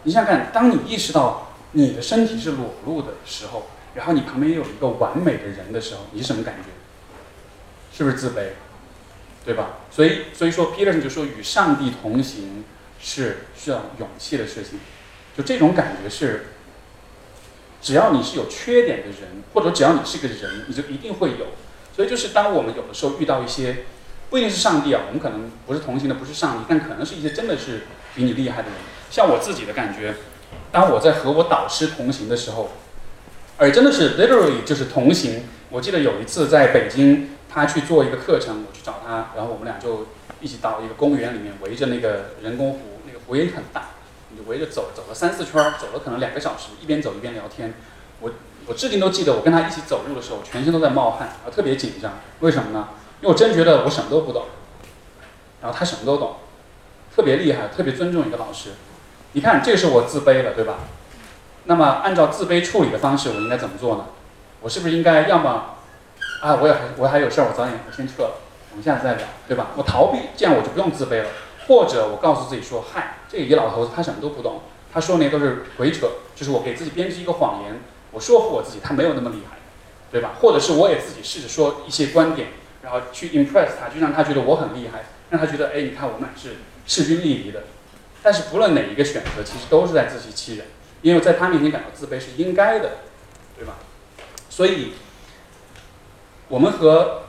你想想看，当你意识到你的身体是裸露的时候，然后你旁边有一个完美的人的时候，你是什么感觉？是不是自卑？对吧？所以，所以说，Peter 就说与上帝同行。是需要勇气的事情，就这种感觉是，只要你是有缺点的人，或者只要你是个人，你就一定会有。所以就是当我们有的时候遇到一些，不一定是上帝啊，我们可能不是同行的，不是上帝，但可能是一些真的是比你厉害的人。像我自己的感觉，当我在和我导师同行的时候，而真的是 literally 就是同行。我记得有一次在北京，他去做一个课程，我去找他，然后我们俩就一起到一个公园里面，围着那个人工湖。那个湖也很大，你就围着走，走了三四圈，走了可能两个小时，一边走一边聊天。我我至今都记得，我跟他一起走路的时候，全身都在冒汗，啊，特别紧张。为什么呢？因为我真觉得我什么都不懂，然后他什么都懂，特别厉害，特别尊重一个老师。你看，这是我自卑了，对吧？那么按照自卑处理的方式，我应该怎么做呢？我是不是应该要么啊，我也还我还有事儿，我早点我先撤了，我们下次再聊，对吧？我逃避，这样我就不用自卑了。或者我告诉自己说，嗨，这个野老头子他什么都不懂，他说那些都是鬼扯，就是我给自己编织一个谎言，我说服我自己他没有那么厉害，对吧？或者是我也自己试着说一些观点，然后去 impress 他，就让他觉得我很厉害，让他觉得，哎，你看我们俩是势均力敌的。但是不论哪一个选择，其实都是在自欺欺人，因为在他面前感到自卑是应该的，对吧？所以，我们和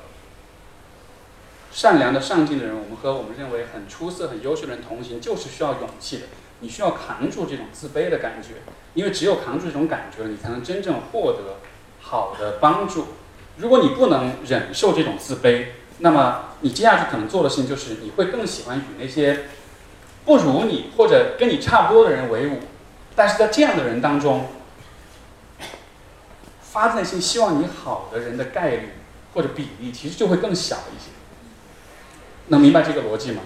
善良的、上进的人，我们和我们认为很出色、很优秀的人同行，就是需要勇气的。你需要扛住这种自卑的感觉，因为只有扛住这种感觉，你才能真正获得好的帮助。如果你不能忍受这种自卑，那么你接下去可能做的事情就是你会更喜欢与那些不如你或者跟你差不多的人为伍。但是在这样的人当中，发自内心希望你好的人的概率或者比例其实就会更小一些。能明白这个逻辑吗？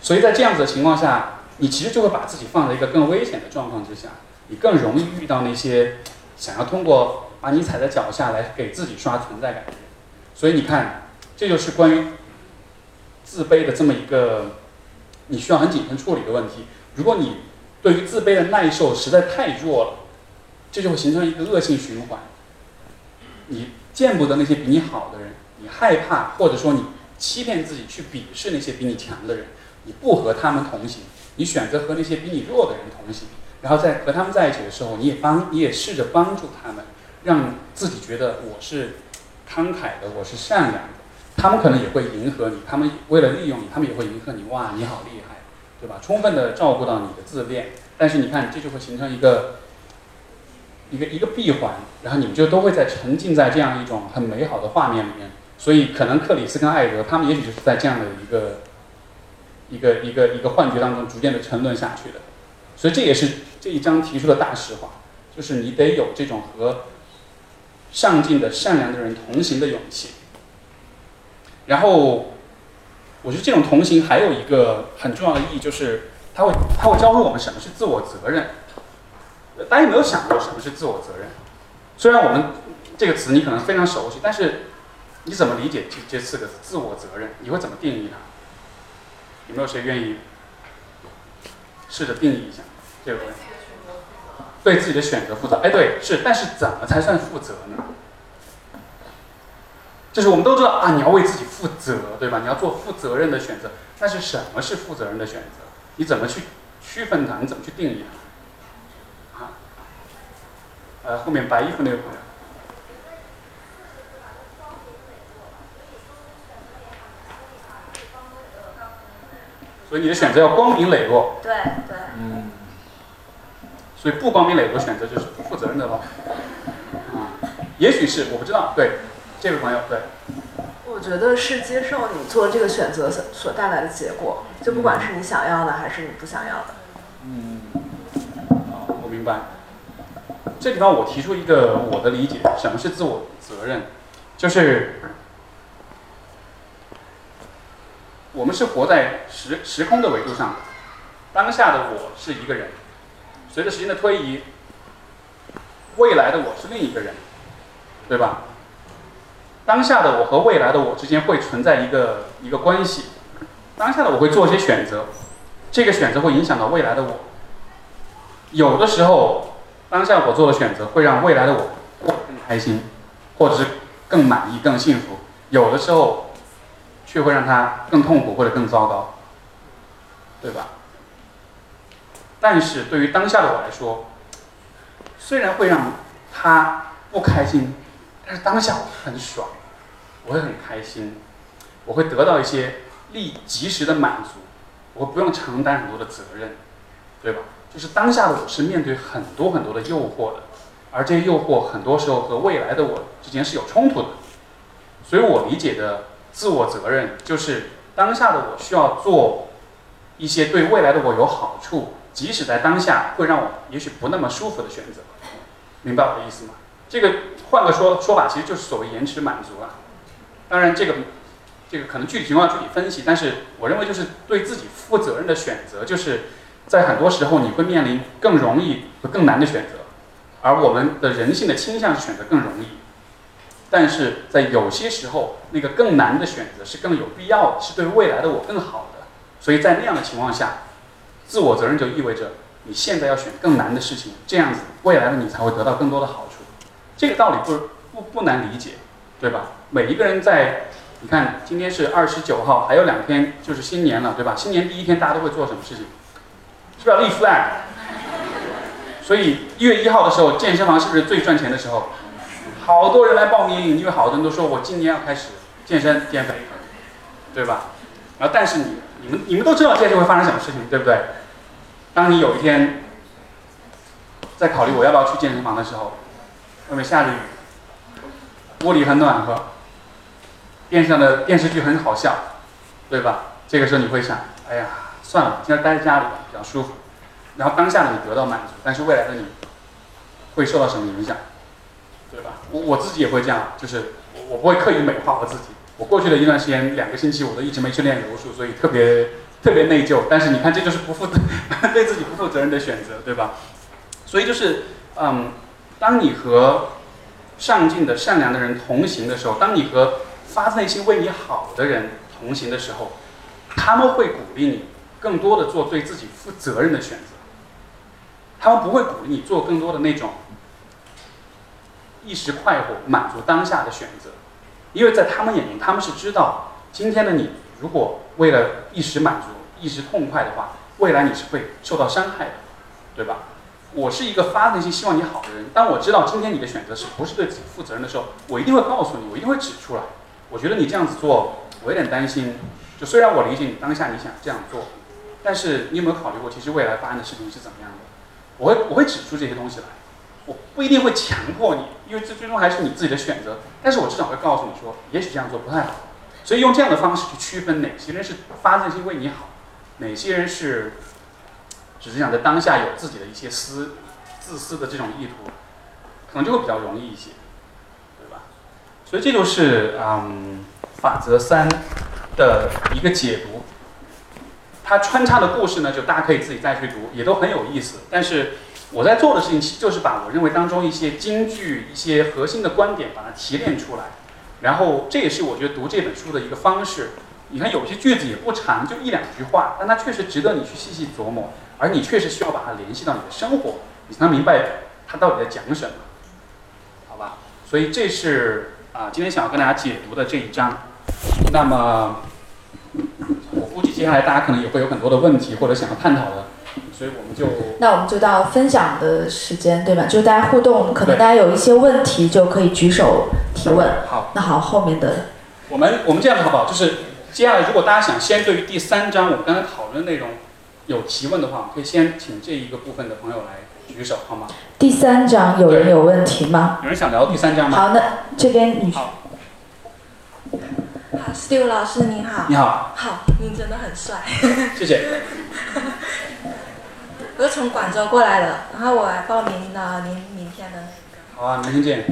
所以在这样子的情况下。你其实就会把自己放在一个更危险的状况之下，你更容易遇到那些想要通过把你踩在脚下来给自己刷存在感。所以你看，这就是关于自卑的这么一个你需要很谨慎处理的问题。如果你对于自卑的耐受实在太弱了，这就会形成一个恶性循环。你见不得那些比你好的人，你害怕或者说你欺骗自己去鄙视那些比你强的人，你不和他们同行。你选择和那些比你弱的人同行，然后在和他们在一起的时候，你也帮，你也试着帮助他们，让自己觉得我是慷慨的，我是善良的。他们可能也会迎合你，他们为了利用你，他们也会迎合你。哇，你好厉害，对吧？充分的照顾到你的自恋。但是你看，这就会形成一个一个一个闭环，然后你们就都会在沉浸在这样一种很美好的画面里面。所以，可能克里斯跟艾德，他们也许就是在这样的一个。一个一个一个幻觉当中逐渐的沉沦下去的，所以这也是这一章提出的大实话，就是你得有这种和上进的善良的人同行的勇气。然后，我觉得这种同行还有一个很重要的意义，就是它会它会教会我们什么是自我责任。大家有没有想过什么是自我责任？虽然我们这个词你可能非常熟悉，但是你怎么理解这这四个字“自我责任”？你会怎么定义它？有没有谁愿意试着定义一下这个问题？对自己的选择负责。哎，对，是，但是怎么才算负责呢？就是我们都知道啊，你要为自己负责，对吧？你要做负责任的选择。但是什么是负责任的选择？你怎么去区分它？你怎么去定义它？啊？呃，后面白衣服那个朋友。所以你的选择要光明磊落。对对。嗯。所以不光明磊落的选择就是不负责任的咯。啊，也许是我不知道。对，这位朋友对。我觉得是接受你做这个选择所所带来的结果，就不管是你想要的还是你不想要的。嗯。好，我明白。这地方我提出一个我的理解，什么是自我责任？就是。我们是活在时时空的维度上，当下的我是一个人，随着时间的推移，未来的我是另一个人，对吧？当下的我和未来的我之间会存在一个一个关系，当下的我会做一些选择，这个选择会影响到未来的我。有的时候，当下我做的选择会让未来的我更开心，或者是更满意、更幸福。有的时候。却会让他更痛苦或者更糟糕，对吧？但是对于当下的我来说，虽然会让他不开心，但是当下我很爽，我会很开心，我会得到一些立及时的满足，我不用承担很多的责任，对吧？就是当下的我是面对很多很多的诱惑的，而这些诱惑很多时候和未来的我之间是有冲突的，所以我理解的。自我责任就是当下的我需要做一些对未来的我有好处，即使在当下会让我也许不那么舒服的选择，明白我的意思吗？这个换个说说法，其实就是所谓延迟满足啊。当然，这个这个可能具体情况具体分析，但是我认为就是对自己负责任的选择，就是在很多时候你会面临更容易和更难的选择，而我们的人性的倾向是选择更容易。但是在有些时候，那个更难的选择是更有必要的，是对未来的我更好的。所以在那样的情况下，自我责任就意味着你现在要选更难的事情，这样子未来的你才会得到更多的好。这个道理不不不难理解，对吧？每一个人在你看今天是二十九号，还有两天就是新年了，对吧？新年第一天大家都会做什么事情？是不是要立 flag？所以一月一号的时候，健身房是不是最赚钱的时候？好多人来报名，因为好多人都说我今年要开始健身减肥，对吧？然后但是你你们你们都知道健身会发生什么事情，对不对？当你有一天在考虑我要不要去健身房的时候，外面下着雨，屋里很暖和，电视上的电视剧很好笑，对吧？这个时候你会想，哎呀，算了，今天待在家里吧，比较舒服。然后当下的你得到满足，但是未来的你会受到什么影响，对吧？我我自己也会这样，就是我不会刻意美化我自己。我过去的一段时间，两个星期我都一直没去练柔术，所以特别特别内疚。但是你看，这就是不负 对自己不负责任的选择，对吧？所以就是，嗯，当你和上进的、善良的人同行的时候，当你和发自内心为你好的人同行的时候，他们会鼓励你更多的做对自己负责任的选择。他们不会鼓励你做更多的那种一时快活、满足当下的选择，因为在他们眼中，他们是知道今天的你，如果为了一时满足、一时痛快的话，未来你是会受到伤害的，对吧？我是一个发自内心希望你好的人，当我知道今天你的选择是不是对自己负责任的时候，我一定会告诉你，我一定会指出来。我觉得你这样子做，我有点担心。就虽然我理解你当下你想这样做，但是你有没有考虑过，其实未来发生的事情是怎么样的？我会我会指出这些东西来，我不一定会强迫你，因为这最终还是你自己的选择。但是我至少会告诉你说，也许这样做不太好。所以用这样的方式去区分哪些人是发自心为你好，哪些人是只是想在当下有自己的一些私自私的这种意图，可能就会比较容易一些，对吧？所以这就是嗯法则三的一个解读。它穿插的故事呢，就大家可以自己再去读，也都很有意思。但是我在做的事情，其实就是把我认为当中一些金句、一些核心的观点，把它提炼出来。然后这也是我觉得读这本书的一个方式。你看有些句子也不长，就一两句话，但它确实值得你去细细琢磨，而你确实需要把它联系到你的生活，你才能明白它到底在讲什么，好吧？所以这是啊，今天想要跟大家解读的这一章。那么。我估计接下来大家可能也会有很多的问题或者想要探讨的，所以我们就那我们就到分享的时间，对吧？就大家互动，可能大家有一些问题就可以举手提问。好，那好，后面的我们我们这样子好不好？就是接下来如果大家想先对于第三章我们刚才讨论的内容有提问的话，可以先请这一个部分的朋友来举手，好吗？第三章有人有问题吗？有人想聊第三章吗？好，那这边你。好。好，Steve 老师您好。你好。好，您真的很帅。谢谢。我是从广州过来的，然后我来报名了您明天的那个。好啊，明天见。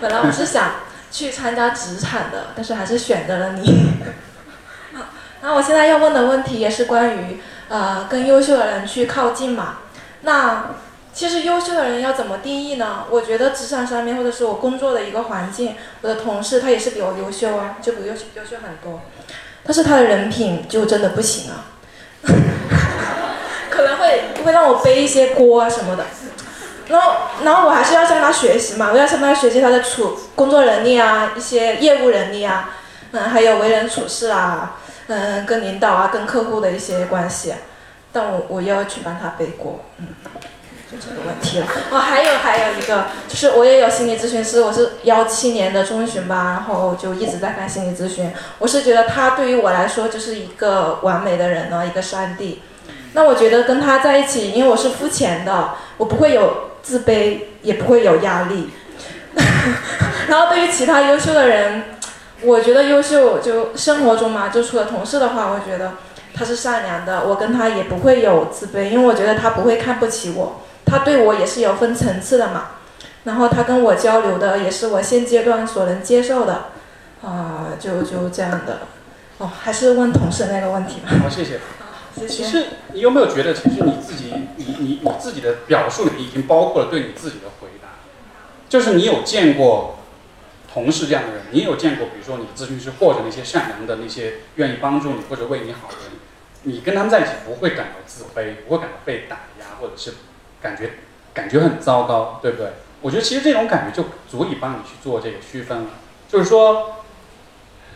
本来我是想去参加职场的，但是还是选择了你。好，然后我现在要问的问题也是关于呃跟优秀的人去靠近嘛？那。其实优秀的人要怎么定义呢？我觉得职场上面或者是我工作的一个环境，我的同事他也是比我优秀啊，就比优秀优秀很多，但是他的人品就真的不行啊，可能会会让我背一些锅啊什么的，然后然后我还是要向他学习嘛，我要向他学习他的处工作能力啊，一些业务能力啊，嗯，还有为人处事啊，嗯，跟领导啊，跟客户的一些关系，但我我又要去帮他背锅，嗯。就这个问题了哦，还有还有一个，就是我也有心理咨询师，我是幺七年的中旬吧，然后就一直在看心理咨询。我是觉得他对于我来说就是一个完美的人呢，一个上帝。那我觉得跟他在一起，因为我是肤浅的，我不会有自卑，也不会有压力。然后对于其他优秀的人，我觉得优秀就生活中嘛，就除了同事的话，我觉得他是善良的，我跟他也不会有自卑，因为我觉得他不会看不起我。他对我也是有分层次的嘛，然后他跟我交流的也是我现阶段所能接受的，啊，就就这样的，哦，还是问同事那个问题吧。好，谢谢。谢谢。其实你有没有觉得，其实你自己，你你你自己的表述里面已经包括了对你自己的回答，就是你有见过同事这样的人，你有见过，比如说你咨询师或者那些善良的那些愿意帮助你或者为你好的人，你跟他们在一起不会感到自卑，不会感到被打压，或者是。感觉感觉很糟糕，对不对？我觉得其实这种感觉就足以帮你去做这个区分了。就是说，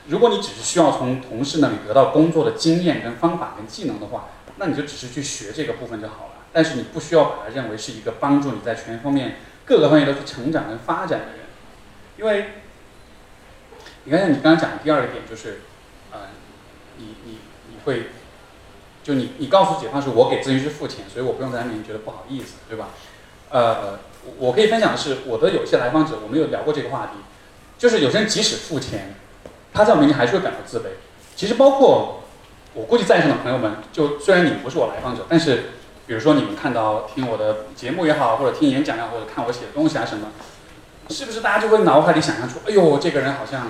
如果你只是需要从同事那里得到工作的经验跟方法跟技能的话，那你就只是去学这个部分就好了。但是你不需要把它认为是一个帮助你在全方面各个方面都去成长跟发展的人，因为你看像你刚刚讲的第二个点就是，呃，你你你会，就你你告诉解放是我给咨询师付钱，所以我不用在他面前觉得不好意思，对吧？呃，我可以分享的是，我的有些来访者，我们有聊过这个话题，就是有些人即使付钱，他在我面前还是会感到自卑。其实包括我估计在场的朋友们，就虽然你们不是我来访者，但是比如说你们看到听我的节目也好，或者听演讲也好，或者看我写的东西啊什么，是不是大家就会脑海里想象出，哎呦，这个人好像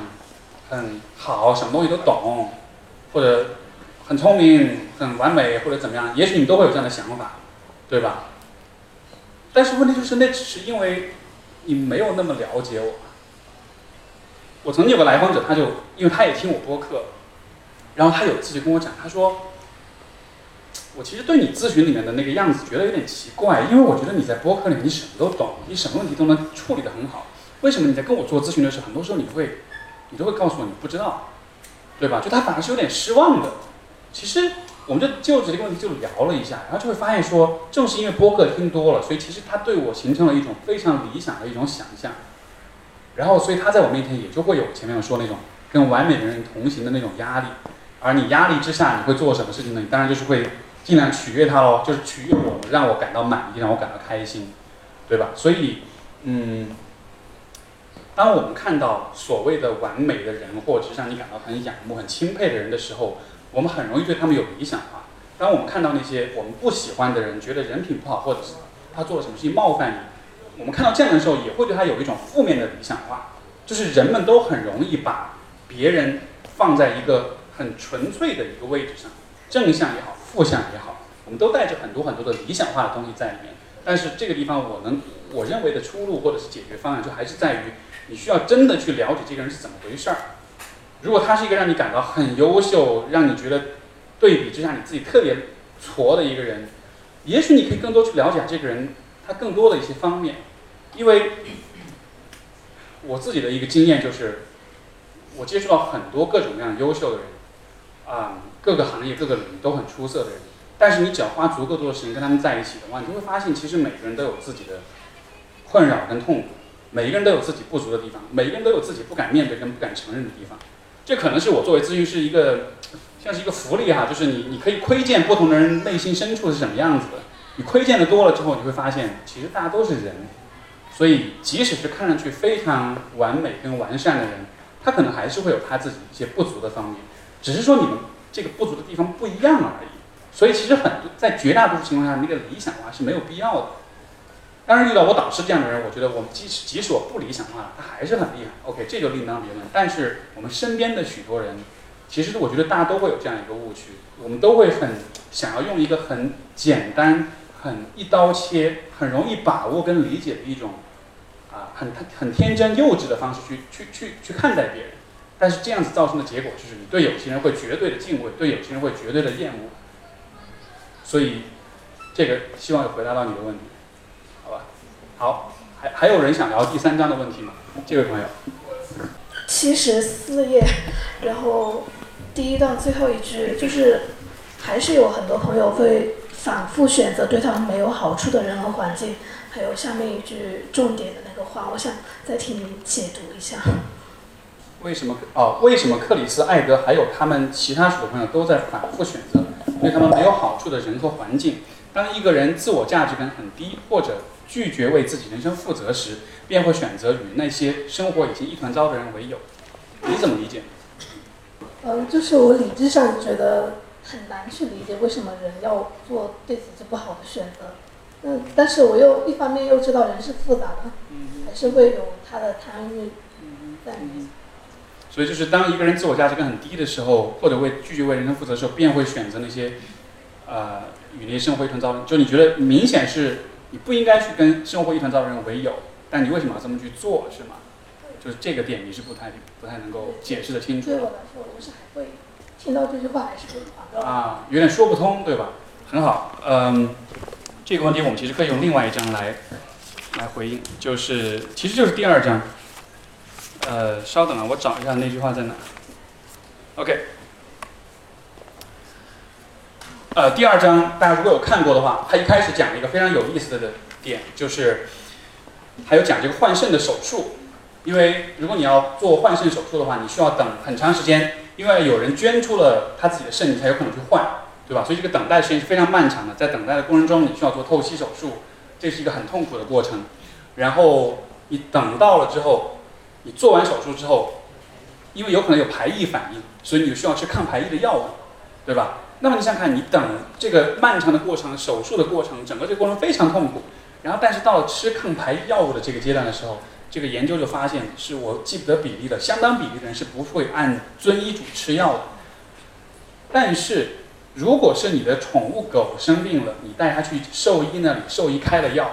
很好，什么东西都懂，或者很聪明、很完美，或者怎么样？也许你都会有这样的想法，对吧？但是问题就是，那只是因为你没有那么了解我。我曾经有个来访者，他就因为他也听我播客，然后他有自己跟我讲，他说：“我其实对你咨询里面的那个样子觉得有点奇怪，因为我觉得你在播客里面你什么都懂，你什么问题都能处理得很好，为什么你在跟我做咨询的时候，很多时候你会，你都会告诉我你不知道，对吧？就他反而是有点失望的。其实我们就就着这个问题就聊了一下，然后就会发现说，正是因为播客听多了，所以其实他对我形成了一种非常理想的一种想象。然后，所以他在我面前也就会有前面我说那种跟完美的人同行的那种压力，而你压力之下你会做什么事情呢？你当然就是会尽量取悦他喽，就是取悦我，让我感到满意，让我感到开心，对吧？所以，嗯，当我们看到所谓的完美的人，或者是让你感到很仰慕、很钦佩的人的时候，我们很容易对他们有理想化。当我们看到那些我们不喜欢的人，觉得人品不好，或者是他做了什么事情冒犯你，我们看到这样的时候，也会对他有一种负面的理想化。就是人们都很容易把别人放在一个很纯粹的一个位置上，正向也好，负向也好，我们都带着很多很多的理想化的东西在里面。但是这个地方，我能我认为的出路或者是解决方案，就还是在于你需要真的去了解这个人是怎么回事儿。如果他是一个让你感到很优秀，让你觉得对比之下你自己特别挫的一个人，也许你可以更多去了解这个人他更多的一些方面，因为我自己的一个经验就是，我接触到很多各种各样优秀的人，啊、各个行业各个领域都很出色的人，但是你只要花足够多的时间跟他们在一起的话，你就会发现，其实每个人都有自己的困扰跟痛苦，每一个人都有自己不足的地方，每一个人都有自己不敢面对跟不敢承认的地方。这可能是我作为咨询师一个像是一个福利哈，就是你你可以窥见不同的人内心深处是什么样子的。你窥见的多了之后，你会发现，其实大家都是人。所以，即使是看上去非常完美跟完善的人，他可能还是会有他自己一些不足的方面，只是说你们这个不足的地方不一样而已。所以，其实很多在绝大多数情况下，那个理想化是没有必要的。当然，遇到我导师这样的人，我觉得我们即使即使我不理想化了，他还是很厉害。OK，这就另当别论。但是我们身边的许多人，其实我觉得大家都会有这样一个误区，我们都会很想要用一个很简单、很一刀切、很容易把握跟理解的一种啊很很天真幼稚的方式去去去去看待别人。但是这样子造成的结果就是，你对有些人会绝对的敬畏，对有些人会绝对的厌恶。所以，这个希望有回答到你的问题，好，还还有人想聊第三章的问题吗？这位朋友，七十四页，然后第一段最后一句就是，还是有很多朋友会反复选择对他们没有好处的人和环境。还有下面一句重点的那个话，我想再听你解读一下。为什么哦？为什么克里斯、艾德还有他们其他许多朋友都在反复选择对他们没有好处的人和环境？当一个人自我价值感很低，或者拒绝为自己人生负责时，便会选择与那些生活已经一团糟的人为友。你怎么理解？嗯，就是我理智上觉得很难去理解为什么人要做对自己不好的选择。嗯，但是我又一方面又知道人是复杂的，还是会有他的贪欲在里面。所以就是当一个人自我价值感很低的时候，或者为拒绝为人生负责的时候，便会选择那些，呃，与那些生活一团糟的人。就你觉得明显是你不应该去跟生活一团糟的人为友，但你为什么要这么去做，是吗？就是这个点你是不太不太能够解释的清楚对我来说，我是还会听到这句话，还是会反绕。啊，有点说不通，对吧？很好，嗯，这个问题我们其实可以用另外一张来来回应，就是其实就是第二张。呃，稍等啊，我找一下那句话在哪。OK，呃，第二章大家如果有看过的话，他一开始讲了一个非常有意思的点，就是还有讲这个换肾的手术。因为如果你要做换肾手术的话，你需要等很长时间，因为有人捐出了他自己的肾，你才有可能去换，对吧？所以这个等待时间是非常漫长的。在等待的过程中，你需要做透析手术，这是一个很痛苦的过程。然后你等到了之后，你做完手术之后，因为有可能有排异反应，所以你需要吃抗排异的药物，对吧？那么你想想看，你等这个漫长的过程，手术的过程，整个这个过程非常痛苦。然后，但是到了吃抗排药物的这个阶段的时候，这个研究就发现，是我记不得比例的，相当比例的人是不会按遵医嘱吃药的。但是，如果是你的宠物狗生病了，你带它去兽医那里，兽医开了药，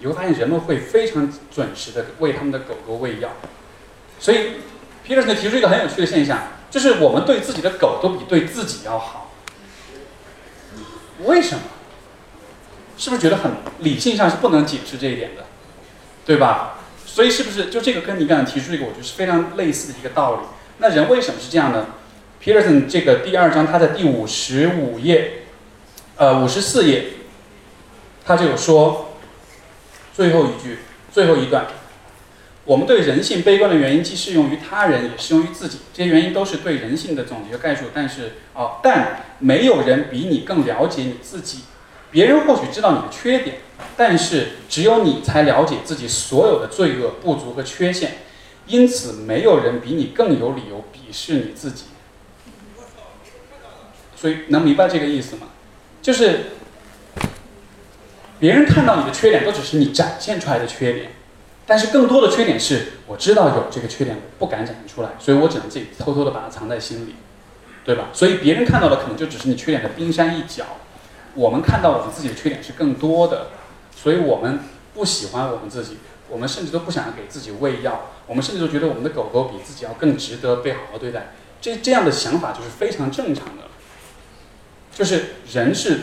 你会发现人们会非常准时的为他们的狗狗喂药。所以，Peterson 提出一个很有趣的现象，就是我们对自己的狗都比对自己要好。为什么？是不是觉得很理性上是不能解释这一点的，对吧？所以是不是就这个跟你刚才提出一个，我觉得是非常类似的一个道理。那人为什么是这样呢？Peterson 这个第二章他在第五十五页，呃五十四页，他就有说最后一句最后一段，我们对人性悲观的原因既适用于他人，也适用于自己。这些原因都是对人性的总结概述，但是哦，但没有人比你更了解你自己。别人或许知道你的缺点，但是只有你才了解自己所有的罪恶、不足和缺陷，因此没有人比你更有理由鄙视你自己。所以能明白这个意思吗？就是别人看到你的缺点，都只是你展现出来的缺点，但是更多的缺点是我知道有这个缺点，不敢展现出来，所以我只能自己偷偷的把它藏在心里，对吧？所以别人看到的可能就只是你缺点的冰山一角。我们看到我们自己的缺点是更多的，所以我们不喜欢我们自己，我们甚至都不想要给自己喂药，我们甚至都觉得我们的狗狗比自己要更值得被好好对待。这这样的想法就是非常正常的，就是人是，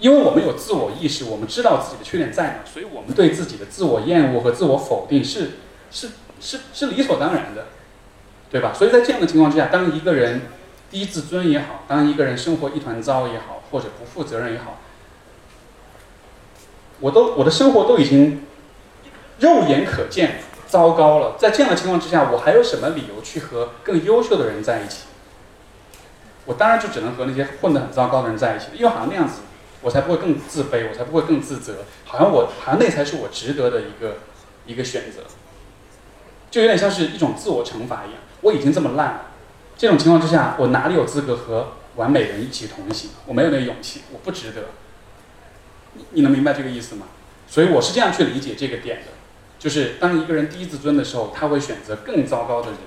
因为我们有自我意识，我们知道自己的缺点在哪，所以我们对自己的自我厌恶和自我否定是是是是理所当然的，对吧？所以在这样的情况之下，当一个人低自尊也好，当一个人生活一团糟也好，或者不负责任也好，我都我的生活都已经肉眼可见糟糕了。在这样的情况之下，我还有什么理由去和更优秀的人在一起？我当然就只能和那些混得很糟糕的人在一起，因为好像那样子，我才不会更自卑，我才不会更自责。好像我好像那才是我值得的一个一个选择，就有点像是一种自我惩罚一样。我已经这么烂了，这种情况之下，我哪里有资格和？完美人一起同行，我没有那个勇气，我不值得。你你能明白这个意思吗？所以我是这样去理解这个点的，就是当一个人低自尊的时候，他会选择更糟糕的人。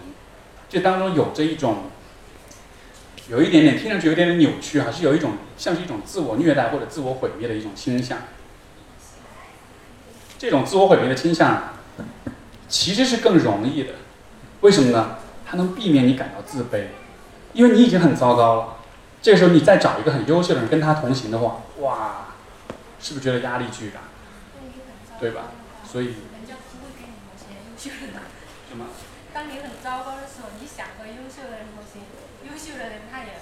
这当中有着一种，有一点点听上去有点点扭曲，还是有一种像是一种自我虐待或者自我毁灭的一种倾向。这种自我毁灭的倾向其实是更容易的，为什么呢？它能避免你感到自卑，因为你已经很糟糕了。这个时候，你再找一个很优秀的人跟他同行的话，哇，是不是觉得压力巨大？对吧？所以。人家不会跟你，什么？当你很糟糕的时候，你想和优秀的人同行，优秀的人他也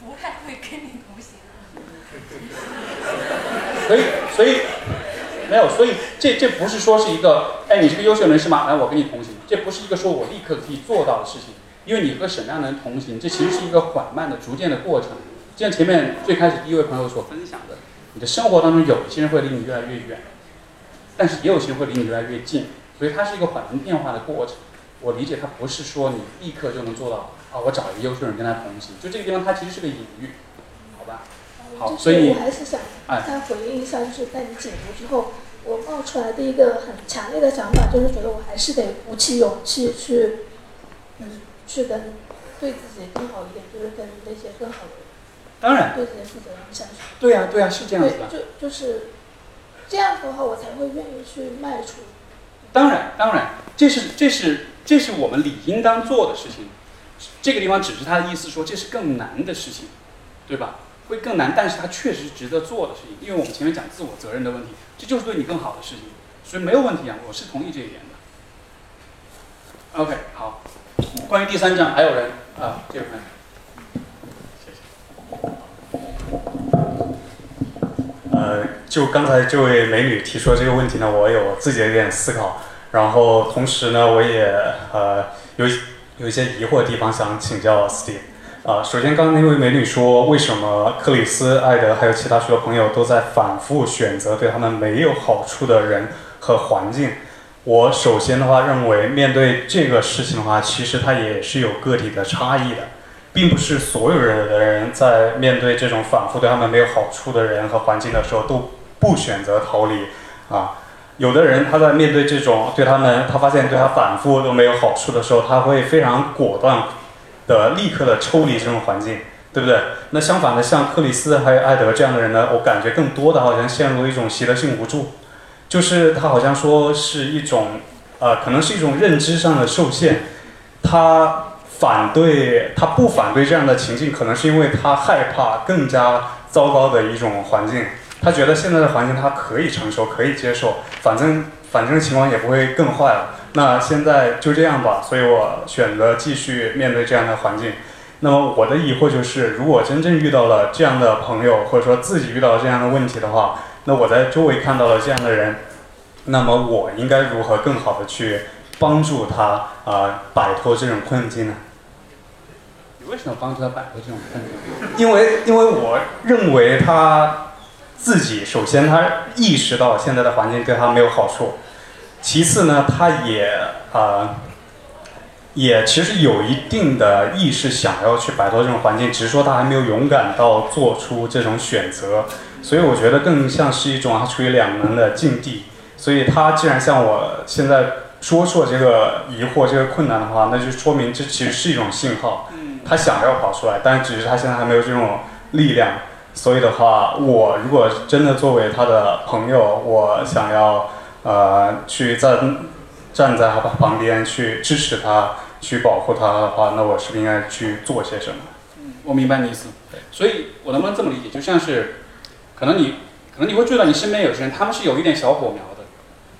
不太会跟你同行了。所以，所以没有，所以这这不是说是一个，哎，你是个优秀人是吗？来，我跟你同行，这不是一个说我立刻可以做到的事情。因为你和什么样的人同行，这其实是一个缓慢的、逐渐的过程。就像前面最开始第一位朋友所分享的，你的生活当中有一些人会离你越来越远，但是也有些人会离你越来越近，所以它是一个缓慢变化的过程。我理解它不是说你立刻就能做到啊，我找一个优秀人跟他同行。就这个地方，它其实是个隐喻，好吧？好，所以我还是想再回应一下，就是在你解读之后，我冒出来的一个很强烈的想法，就是觉得我还是得鼓起勇气去，嗯。去跟对自己更好一点，就是跟那些更好的人，当然对自己负责任下去。对呀，对呀，是这样子的。就就是这样的话，我才会愿意去迈出。当然，当然，这是这是这是我们理应当做的事情。这个地方只是他的意思说，这是更难的事情，对吧？会更难，但是它确实值得做的事情。因为我们前面讲自我责任的问题，这就是对你更好的事情，所以没有问题啊，我是同意这一点的。OK，好。关于第三章，还有人啊，这位朋友，呃，就刚才这位美女提出的这个问题呢，我有自己的一点思考，然后同时呢，我也呃有有一些疑惑的地方想请教斯蒂。啊、首先刚刚那位美女说，为什么克里斯、艾德还有其他许多朋友都在反复选择对他们没有好处的人和环境？我首先的话认为，面对这个事情的话，其实它也是有个体的差异的。并不是所有人的人在面对这种反复对他们没有好处的人和环境的时候都不选择逃离啊。有的人他在面对这种对他们他发现对他反复都没有好处的时候，他会非常果断的立刻的抽离这种环境，对不对？那相反的，像克里斯还有艾德这样的人呢，我感觉更多的好像陷入一种习得性无助，就是他好像说是一种呃，可能是一种认知上的受限，他。反对他不反对这样的情境，可能是因为他害怕更加糟糕的一种环境。他觉得现在的环境他可以承受，可以接受，反正反正情况也不会更坏了。那现在就这样吧，所以我选择继续面对这样的环境。那么我的疑惑就是，如果真正遇到了这样的朋友，或者说自己遇到了这样的问题的话，那我在周围看到了这样的人，那么我应该如何更好的去帮助他啊、呃摆脱这种困境呢？你为什么帮助他摆脱这种困境？因为因为我认为他自己首先他意识到现在的环境对他没有好处，其次呢，他也啊、呃也其实有一定的意识想要去摆脱这种环境，只是说他还没有勇敢到做出这种选择，所以我觉得更像是一种他处于两难的境地。所以他既然像我现在说出了这个疑惑、这个困难的话，那就说明这其实是一种信号。他想要跑出来，但只是他现在还没有这种力量。所以的话，我如果真的作为他的朋友，我想要呃去站站在他旁边去支持他、去保护他的话，那我是不是应该去做些什么？我明白你意思，所以我能不能这么理解？就像是，可能你可能你会注意到你身边有些人，他们是有一点小火苗的，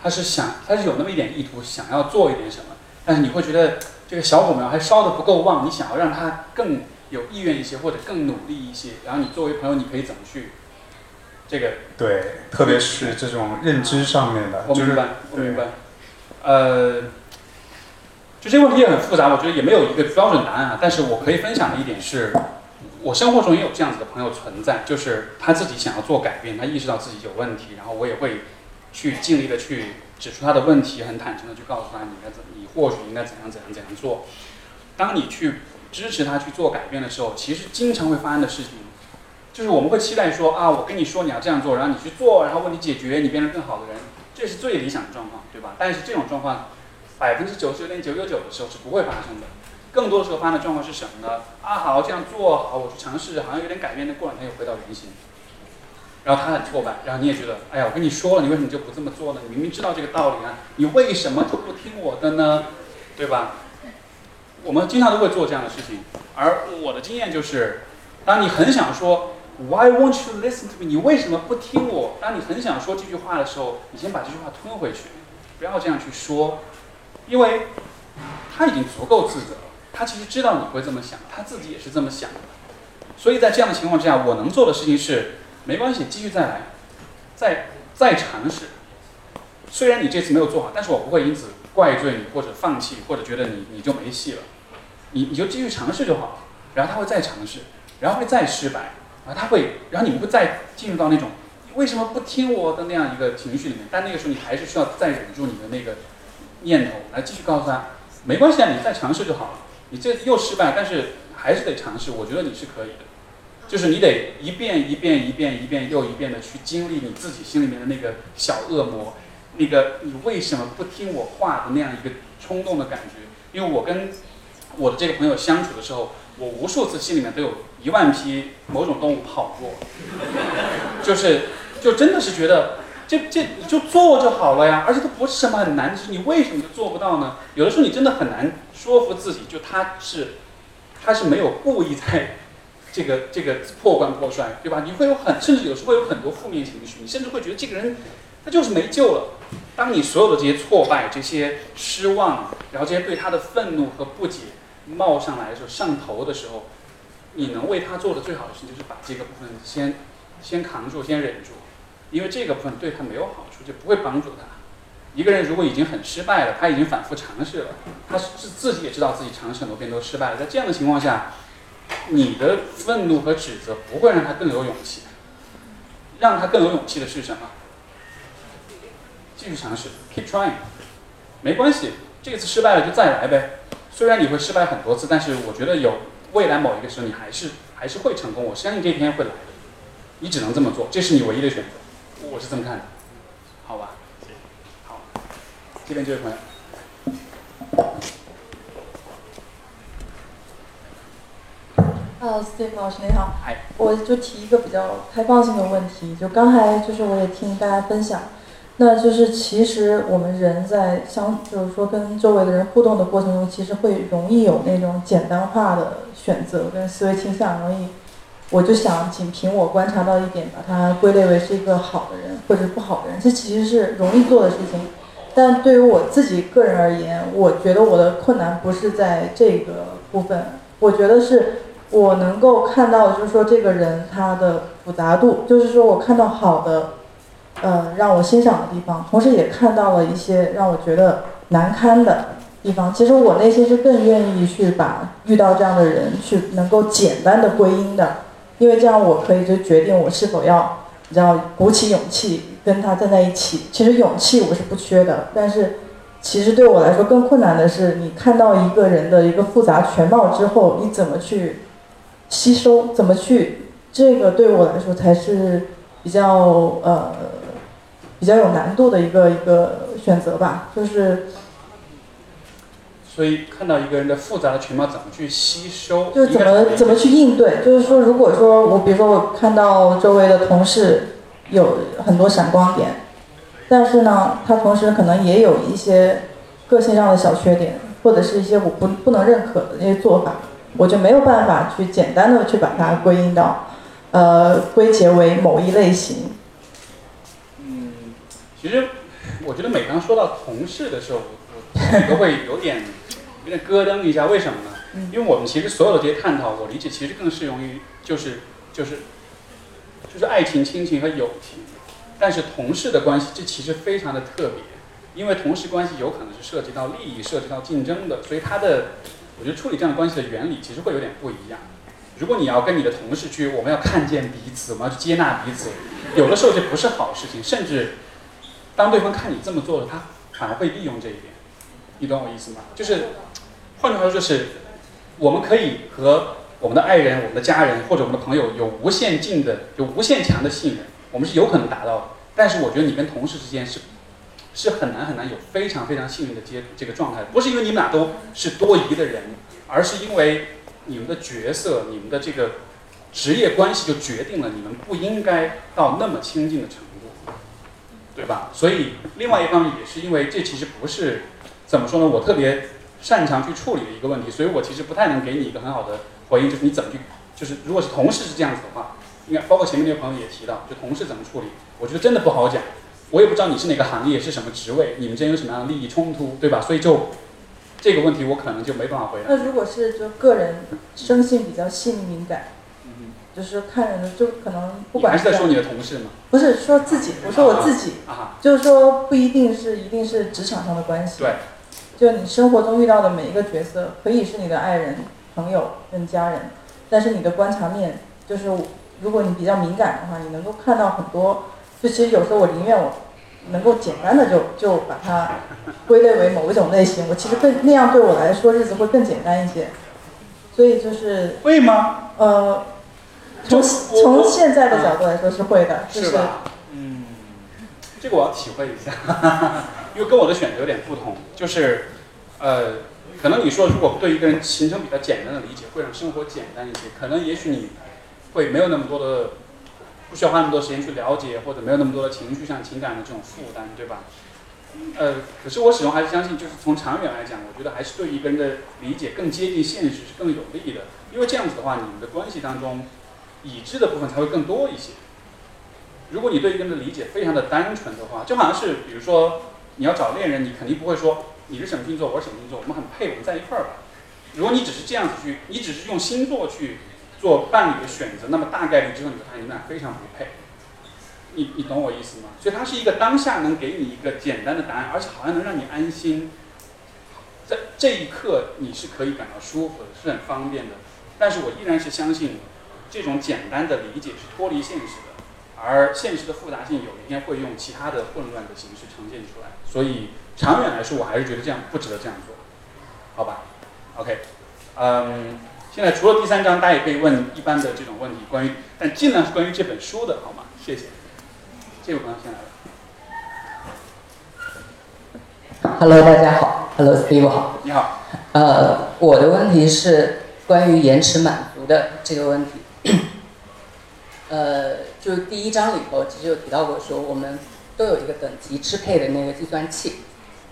他是想他是有那么一点意图，想要做一点什么，但是你会觉得这个小火苗还烧得不够旺，你想要让他更有意愿一些，或者更努力一些，然后你作为朋友，你可以怎么去这个对，特别是这种认知上面的，我明白，我明白。呃，就这个问题也很复杂，我觉得也没有一个标准答案啊。但是我可以分享的一点是，我生活中也有这样子的朋友存在，就是他自己想要做改变，他意识到自己有问题，然后我也会去尽力的去指出他的问题，很坦诚的去告诉他你应该怎，你或许应该怎样怎样怎样做。当你去支持他去做改变的时候，其实经常会发生的事情，就是我们会期待说啊，我跟你说你要这样做，然后你去做，然后问题解决，你变成更好的人，这是最理想的状况，对吧？但是这种状况，百分之九十九点九九九的时候是不会发生的。更多的时候发生的状况是什么呢？啊，好，这样做好，我去尝试，好像有点改变，但过两天又回到原形。然后他很挫败，然后你也觉得，哎呀，我跟你说了，你为什么就不这么做呢？你明明知道这个道理啊，你为什么就不听我的呢？对吧？我们经常都会做这样的事情，而我的经验就是，当你很想说 Why won't you listen to me？你为什么不听我？当你很想说这句话的时候，你先把这句话吞回去，不要这样去说，因为他已经足够自责了，他其实知道你会这么想，他自己也是这么想的，所以在这样的情况之下，我能做的事情是，没关系，继续再来，再再尝试。虽然你这次没有做好，但是我不会因此怪罪你或者放弃，或者觉得你你就没戏了，你你就继续尝试就好了。然后他会再尝试，然后会再失败，然后他会，然后你们会再进入到那种为什么不听我的那样一个情绪里面。但那个时候你还是需要再忍住你的那个念头，来继续告诉他，没关系啊，你再尝试就好了。你这又失败，但是还是得尝试，我觉得你是可以的。就是你得一遍一遍一遍一遍又一遍的去经历你自己心里面的那个小恶魔，那个你为什么不听我话的那样一个冲动的感觉。因为我跟我的这个朋友相处的时候，我无数次心里面都有一万匹某种动物跑过，就是就真的是觉得这这就做就好了呀，而且它不是什么很难的事，你为什么就做不到呢？有的时候你真的很难说服自己，就他是他是没有故意在这个这个破罐破摔，对吧？你会有很甚至有时候会有很多负面情绪，你甚至会觉得这个人就是没救了。当你所有的这些挫败、这些失望，然后这些对他的愤怒和不解，冒上来的时候，上头的时候，你能为他做的最好的事情就是把这个部分先先扛住，先忍住，因为这个部分对他没有好处，就不会帮助他。一个人如果已经很失败了，他已经反复尝试了，他是自己也知道自己尝试很多遍都失败了，在这样的情况下，你的愤怒和指责不会让他更有勇气。让他更有勇气的是什么？继续尝试，keep trying，没关系，这次失败了就再来呗。虽然你会失败很多次，但是我觉得有未来某一个时候你还是还是会成功。我相信这一天会来的，你只能这么做，这是你唯一的选择。我是这么看的，好吧？好，这边这位朋友。呃，Steve 老师你好嗨，我就提一个比较开放性的问题，就刚才就是我也听大家分享，那就是其实我们人在相，就是说跟周围的人互动的过程中，其实会容易有那种简单化的选择跟思维倾向，容易，我就想仅凭我观察到一点，把它归类为是一个好的人或者不好的人，这其实是容易做的事情，但对于我自己个人而言，我觉得我的困难不是在这个部分，我觉得是。我能够看到，就是说这个人他的复杂度，就是说我看到好的，呃，让我欣赏的地方，同时也看到了一些让我觉得难堪的地方。其实我内心是更愿意去把遇到这样的人去能够简单的归因的，因为这样我可以就决定我是否要，你知道，鼓起勇气跟他站在一起。其实勇气我是不缺的，但是其实对我来说更困难的是，你看到一个人的一个复杂全貌之后，你怎么去？吸收怎么去？这个对我来说才是比较呃比较有难度的一个一个选择吧，就是。所以看到一个人的复杂的全貌，怎么去吸收？就是怎么怎么去应对？就是说，如果说我比如说我看到周围的同事有很多闪光点，但是呢，他同时可能也有一些个性上的小缺点，或者是一些我不不能认可的那些做法。我就没有办法去简单的去把它归因到，呃，归结为某一类型。嗯，其实我觉得每当说到同事的时候，我我都会有点有点咯噔一下，为什么呢？因为我们其实所有的这些探讨，我理解其实更适用于就是就是就是爱情、亲情和友情，但是同事的关系这其实非常的特别，因为同事关系有可能是涉及到利益、涉及到竞争的，所以它的。我觉得处理这样的关系的原理其实会有点不一样。如果你要跟你的同事去，我们要看见彼此，我们要去接纳彼此，有的时候这不是好事情。甚至当对方看你这么做了，他反而会利用这一点。你懂我意思吗？就是，换句话说，就是我们可以和我们的爱人、我们的家人或者我们的朋友有无限近的、有无限强的信任，我们是有可能达到的。但是我觉得你跟同事之间是。是很难很难有非常非常幸运的接这个状态，不是因为你们俩都是多疑的人，而是因为你们的角色、你们的这个职业关系就决定了你们不应该到那么亲近的程度，对吧？所以另外一方面也是因为这其实不是怎么说呢？我特别擅长去处理的一个问题，所以我其实不太能给你一个很好的回应，就是你怎么去，就是如果是同事是这样子的话，应该包括前面那位朋友也提到，就同事怎么处理，我觉得真的不好讲。我也不知道你是哪个行业，是什么职位，你们之间有什么样的利益冲突，对吧？所以就这个问题，我可能就没办法回答。那如果是就个人生性比较细腻敏感，就是看人的，就可能不管还是在说你的同事吗？不是说自己，我说我自己，就是说不一定是一定是职场上的关系，对，就你生活中遇到的每一个角色，可以是你的爱人、朋友跟家人，但是你的观察面，就是如果你比较敏感的话，你能够看到很多。就其实有时候我宁愿我能够简单的就就把它归类为某一种类型，我其实更那样对我来说日子会更简单一些。所以就是会吗？呃，从从现在的角度来说是会的，就是嗯，这个我要体会一下，因为跟我的选择有点不同，就是呃，可能你说如果对一个人形成比较简单的理解，会让生活简单一些，可能也许你会没有那么多的。不需要花那么多时间去了解，或者没有那么多的情绪上情感的这种负担，对吧？呃，可是我始终还是相信，就是从长远来讲，我觉得还是对一个人的理解更接近现实是更有利的，因为这样子的话，你们的关系当中已知的部分才会更多一些。如果你对一个人的理解非常的单纯的话，就好像是比如说你要找恋人，你肯定不会说你是什么星座，我是什么星座，我们很配，我们在一块儿吧。如果你只是这样子去，你只是用星座去做伴侣的选择，那么大概率之后你会发现你们俩非常不配。你你懂我意思吗？所以它是一个当下能给你一个简单的答案，而且好像能让你安心，在这一刻你是可以感到舒服的，是很方便的。但是我依然是相信，这种简单的理解是脱离现实的，而现实的复杂性有一天会用其他的混乱的形式呈现出来。所以长远来说，我还是觉得这样不值得这样做，好吧？OK，嗯，现在除了第三章，大家也可以问一般的这种问题，关于但尽量是关于这本书的，好吗？谢谢。这位朋友先来了。Hello，大家好。Hello，Steve 好。你好。呃，我的问题是关于延迟满足的这个问题。呃，就第一章里头其实有提到过，说我们都有一个等级支配的那个计算器，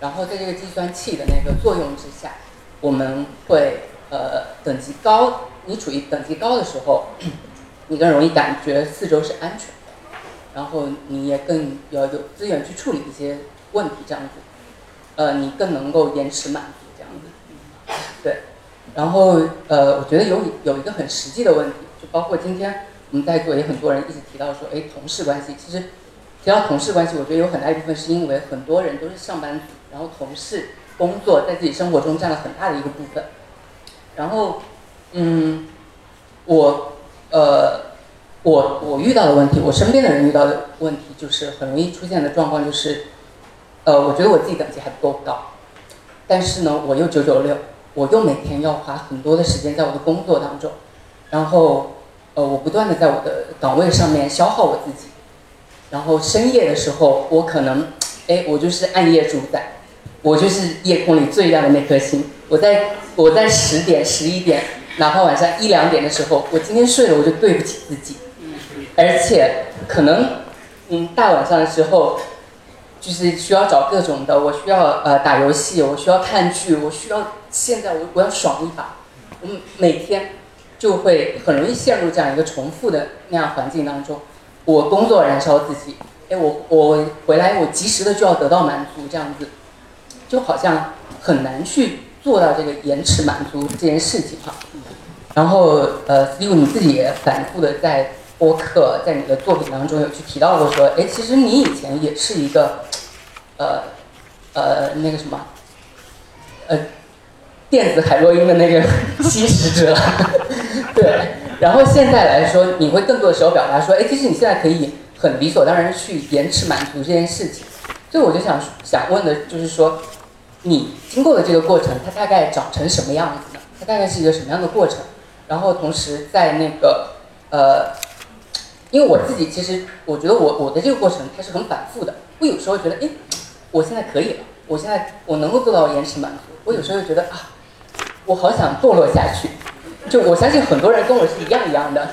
然后在这个计算器的那个作用之下，我们会呃等级高，你处于等级高的时候，你更容易感觉四周是安全的，然后你也更要有资源去处理一些问题，这样子。呃，你更能够延迟满足这样子，对。然后呃，我觉得有有一个很实际的问题，包括今天我们在座也很多人一直提到说，哎，同事关系。其实提到同事关系，我觉得有很大一部分是因为很多人都是上班族，然后同事工作在自己生活中占了很大的一个部分。然后嗯，我呃，我我遇到的问题，我身边的人遇到的问题，就是很容易出现的状况就是。呃，我觉得我自己等级还不够高，但是呢，我又九九六，我又每天要花很多的时间在我的工作当中，然后，呃，我不断的在我的岗位上面消耗我自己，然后深夜的时候，我可能，哎，我就是暗夜主宰，我就是夜空里最亮的那颗星，我在我在十点十一点，哪怕晚上一两点的时候，我今天睡了，我就对不起自己，而且可能，嗯，大晚上的时候。就是需要找各种的，我需要呃打游戏，我需要看剧，我需要现在我我要爽一把，我每天就会很容易陷入这样一个重复的那样环境当中。我工作燃烧自己，哎，我我回来我及时的就要得到满足，这样子就好像很难去做到这个延迟满足这件事情哈。然后呃，Steve 你自己也反复的在播客，在你的作品当中有去提到过说，哎，其实你以前也是一个。呃，呃，那个什么，呃，电子海洛因的那个 吸食者，对。然后现在来说，你会更多的时候表达说，哎，其实你现在可以很理所当然去延迟满足这件事情。所以我就想想问的就是说，你经过的这个过程，它大概长成什么样子呢？它大概是一个什么样的过程？然后同时在那个呃，因为我自己其实我觉得我我的这个过程它是很反复的，我有时候觉得，哎。我现在可以了，我现在我能够做到延迟满足。我有时候又觉得啊，我好想堕落下去。就我相信很多人跟我是一样一样的，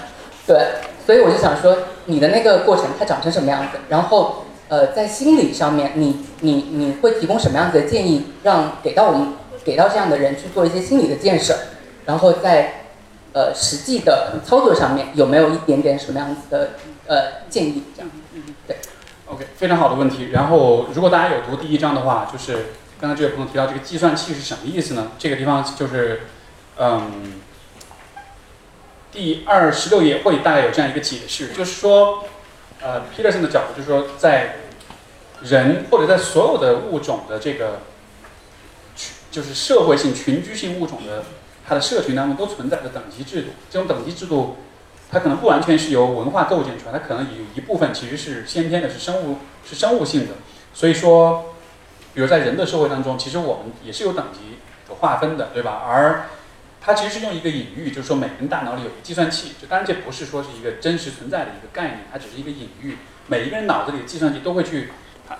对。所以我就想说，你的那个过程它长成什么样子？然后呃，在心理上面，你你你会提供什么样子的建议，让给到我们给到这样的人去做一些心理的建设？然后在呃实际的操作上面，有没有一点点什么样子的呃建议？这样，对。OK，非常好的问题。然后，如果大家有读第一章的话，就是刚才这位朋友提到这个计算器是什么意思呢？这个地方就是，嗯，第二十六页会大概有这样一个解释，就是说，呃，Peterson 的角度就是说，在人或者在所有的物种的这个群，就是社会性群居性物种的它的社群当中都存在着等级制度，这种等级制度。它可能不完全是由文化构建出来，它可能有一部分其实是先天的，是生物是生物性的。所以说，比如在人的社会当中，其实我们也是有等级的划分的，对吧？而它其实是用一个隐喻，就是说每个人大脑里有一个计算器。就当然这不是说是一个真实存在的一个概念，它只是一个隐喻。每一个人脑子里的计算器都会去，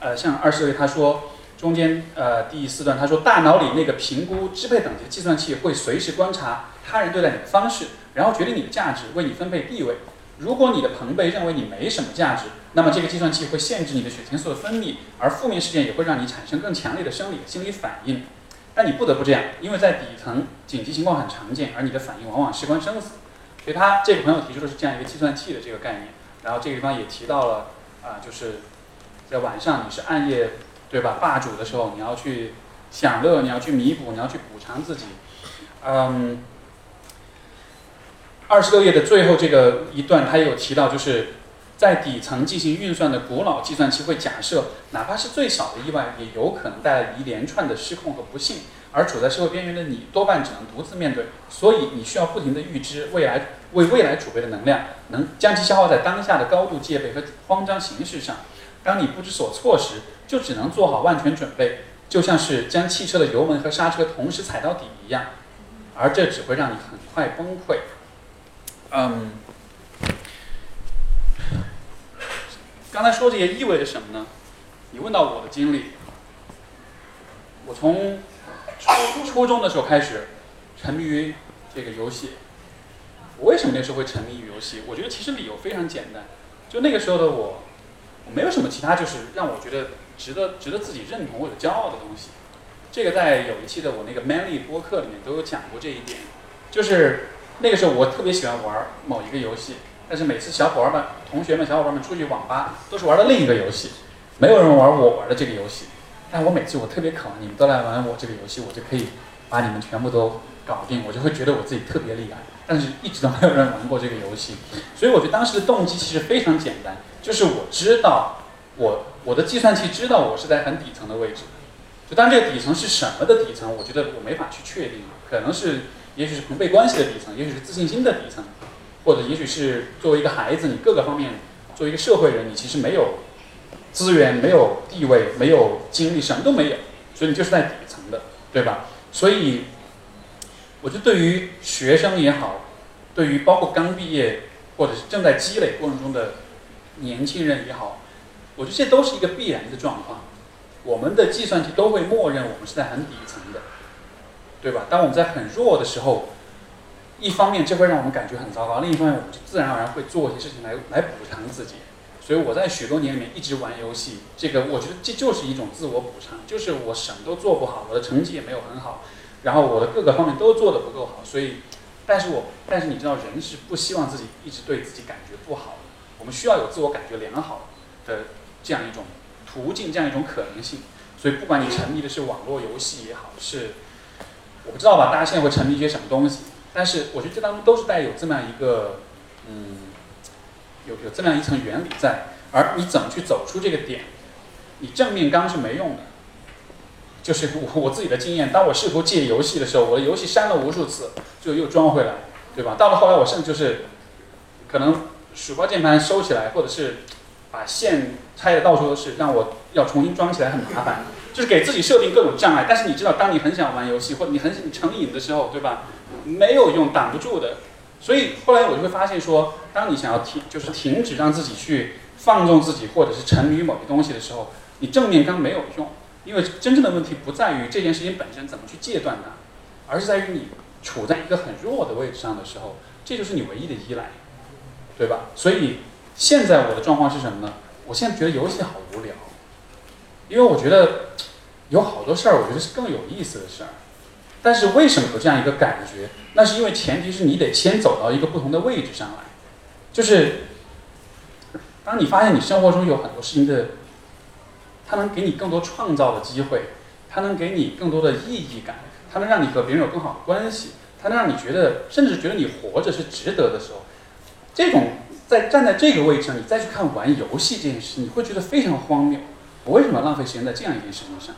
呃，像二十位他说中间呃第四段他说大脑里那个评估支配等级计算器会随时观察他人对待你的方式。然后决定你的价值，为你分配地位。如果你的朋辈认为你没什么价值，那么这个计算器会限制你的血清素的分泌，而负面事件也会让你产生更强烈的生理心理反应。但你不得不这样，因为在底层紧急情况很常见，而你的反应往往事关生死。所以他这个朋友提出的是这样一个计算器的这个概念。然后这个地方也提到了啊，就是在晚上你是暗夜对吧霸主的时候，你要去享乐，你要去弥补，你要去补偿自己。嗯，二十六页的最后这个一段，他也有提到，就是在底层进行运算的古老计算器会假设，哪怕是最小的意外，也有可能带来一连串的失控和不幸。而处在社会边缘的你，多半只能独自面对，所以你需要不停地预知未来，为未来储备的能量，能将其消耗在当下的高度戒备和慌张形势上。当你不知所措时，就只能做好万全准备，就像是将汽车的油门和刹车同时踩到底一样，而这只会让你很快崩溃。嗯，刚才说这些意味着什么呢？你问到我的经历，我从初初中的时候开始沉迷于这个游戏。我为什么那时候会沉迷于游戏？我觉得其实理由非常简单，就那个时候的我，我没有什么其他就是让我觉得值得值得自己认同或者骄傲的东西。这个在有一期的我那个 Manly 播客里面都有讲过这一点，就是那个时候我特别喜欢玩某一个游戏，但是每次小伙伴们、同学们、小伙伴们出去网吧都是玩的另一个游戏，没有人玩我玩的这个游戏。但我每次我特别渴望你们都来玩我这个游戏，我就可以把你们全部都搞定，我就会觉得我自己特别厉害。但是一直都没有人玩过这个游戏，所以我觉得当时的动机其实非常简单，就是我知道我我的计算器知道我是在很底层的位置，就当这个底层是什么的底层，我觉得我没法去确定，可能是也许是朋辈关系的底层，也许是自信心的底层，或者也许是作为一个孩子，你各个方面作为一个社会人，你其实没有资源、没有地位、没有精力，什么都没有，所以你就是在底层的，对吧？所以。我觉得对于学生也好，对于包括刚毕业或者是正在积累过程中的年轻人也好，我觉得这都是一个必然的状况。我们的计算机都会默认我们是在很底层的，对吧？当我们在很弱的时候，一方面这会让我们感觉很糟糕，另一方面我们就自然而然会做一些事情来来补偿自己。所以我在许多年里面一直玩游戏，这个我觉得这就是一种自我补偿，就是我什么都做不好，我的成绩也没有很好。然后我的各个方面都做得不够好，所以，但是我但是你知道人是不希望自己一直对自己感觉不好的，我们需要有自我感觉良好的这样一种途径，这样一种可能性。所以不管你沉迷的是网络游戏也好，是我不知道吧，大家现在会沉迷一些什么东西？但是我觉得这当中都是带有这么样一个嗯，有有这么样一层原理在，而你怎么去走出这个点？你正面刚是没用的。就是我我自己的经验，当我试图戒游戏的时候，我的游戏删了无数次，就又装回来，对吧？到了后来，我甚至就是，可能鼠标键盘收起来，或者是把线拆的到处都是，让我要重新装起来很麻烦，就是给自己设定各种障碍。但是你知道，当你很想玩游戏，或者你很成瘾的时候，对吧？没有用，挡不住的。所以后来我就会发现说，当你想要停，就是停止让自己去放纵自己，或者是沉迷于某个东西的时候，你正面刚没有用。因为真正的问题不在于这件事情本身怎么去戒断它，而是在于你处在一个很弱的位置上的时候，这就是你唯一的依赖，对吧？所以现在我的状况是什么呢？我现在觉得游戏好无聊，因为我觉得有好多事儿，我觉得是更有意思的事儿。但是为什么有这样一个感觉？那是因为前提是你得先走到一个不同的位置上来，就是当你发现你生活中有很多事情的。它能给你更多创造的机会，它能给你更多的意义感，它能让你和别人有更好的关系，它能让你觉得，甚至觉得你活着是值得的时候，这种在站在这个位置上，你再去看玩游戏这件事，你会觉得非常荒谬。我为什么浪费时间在这样一件事情上，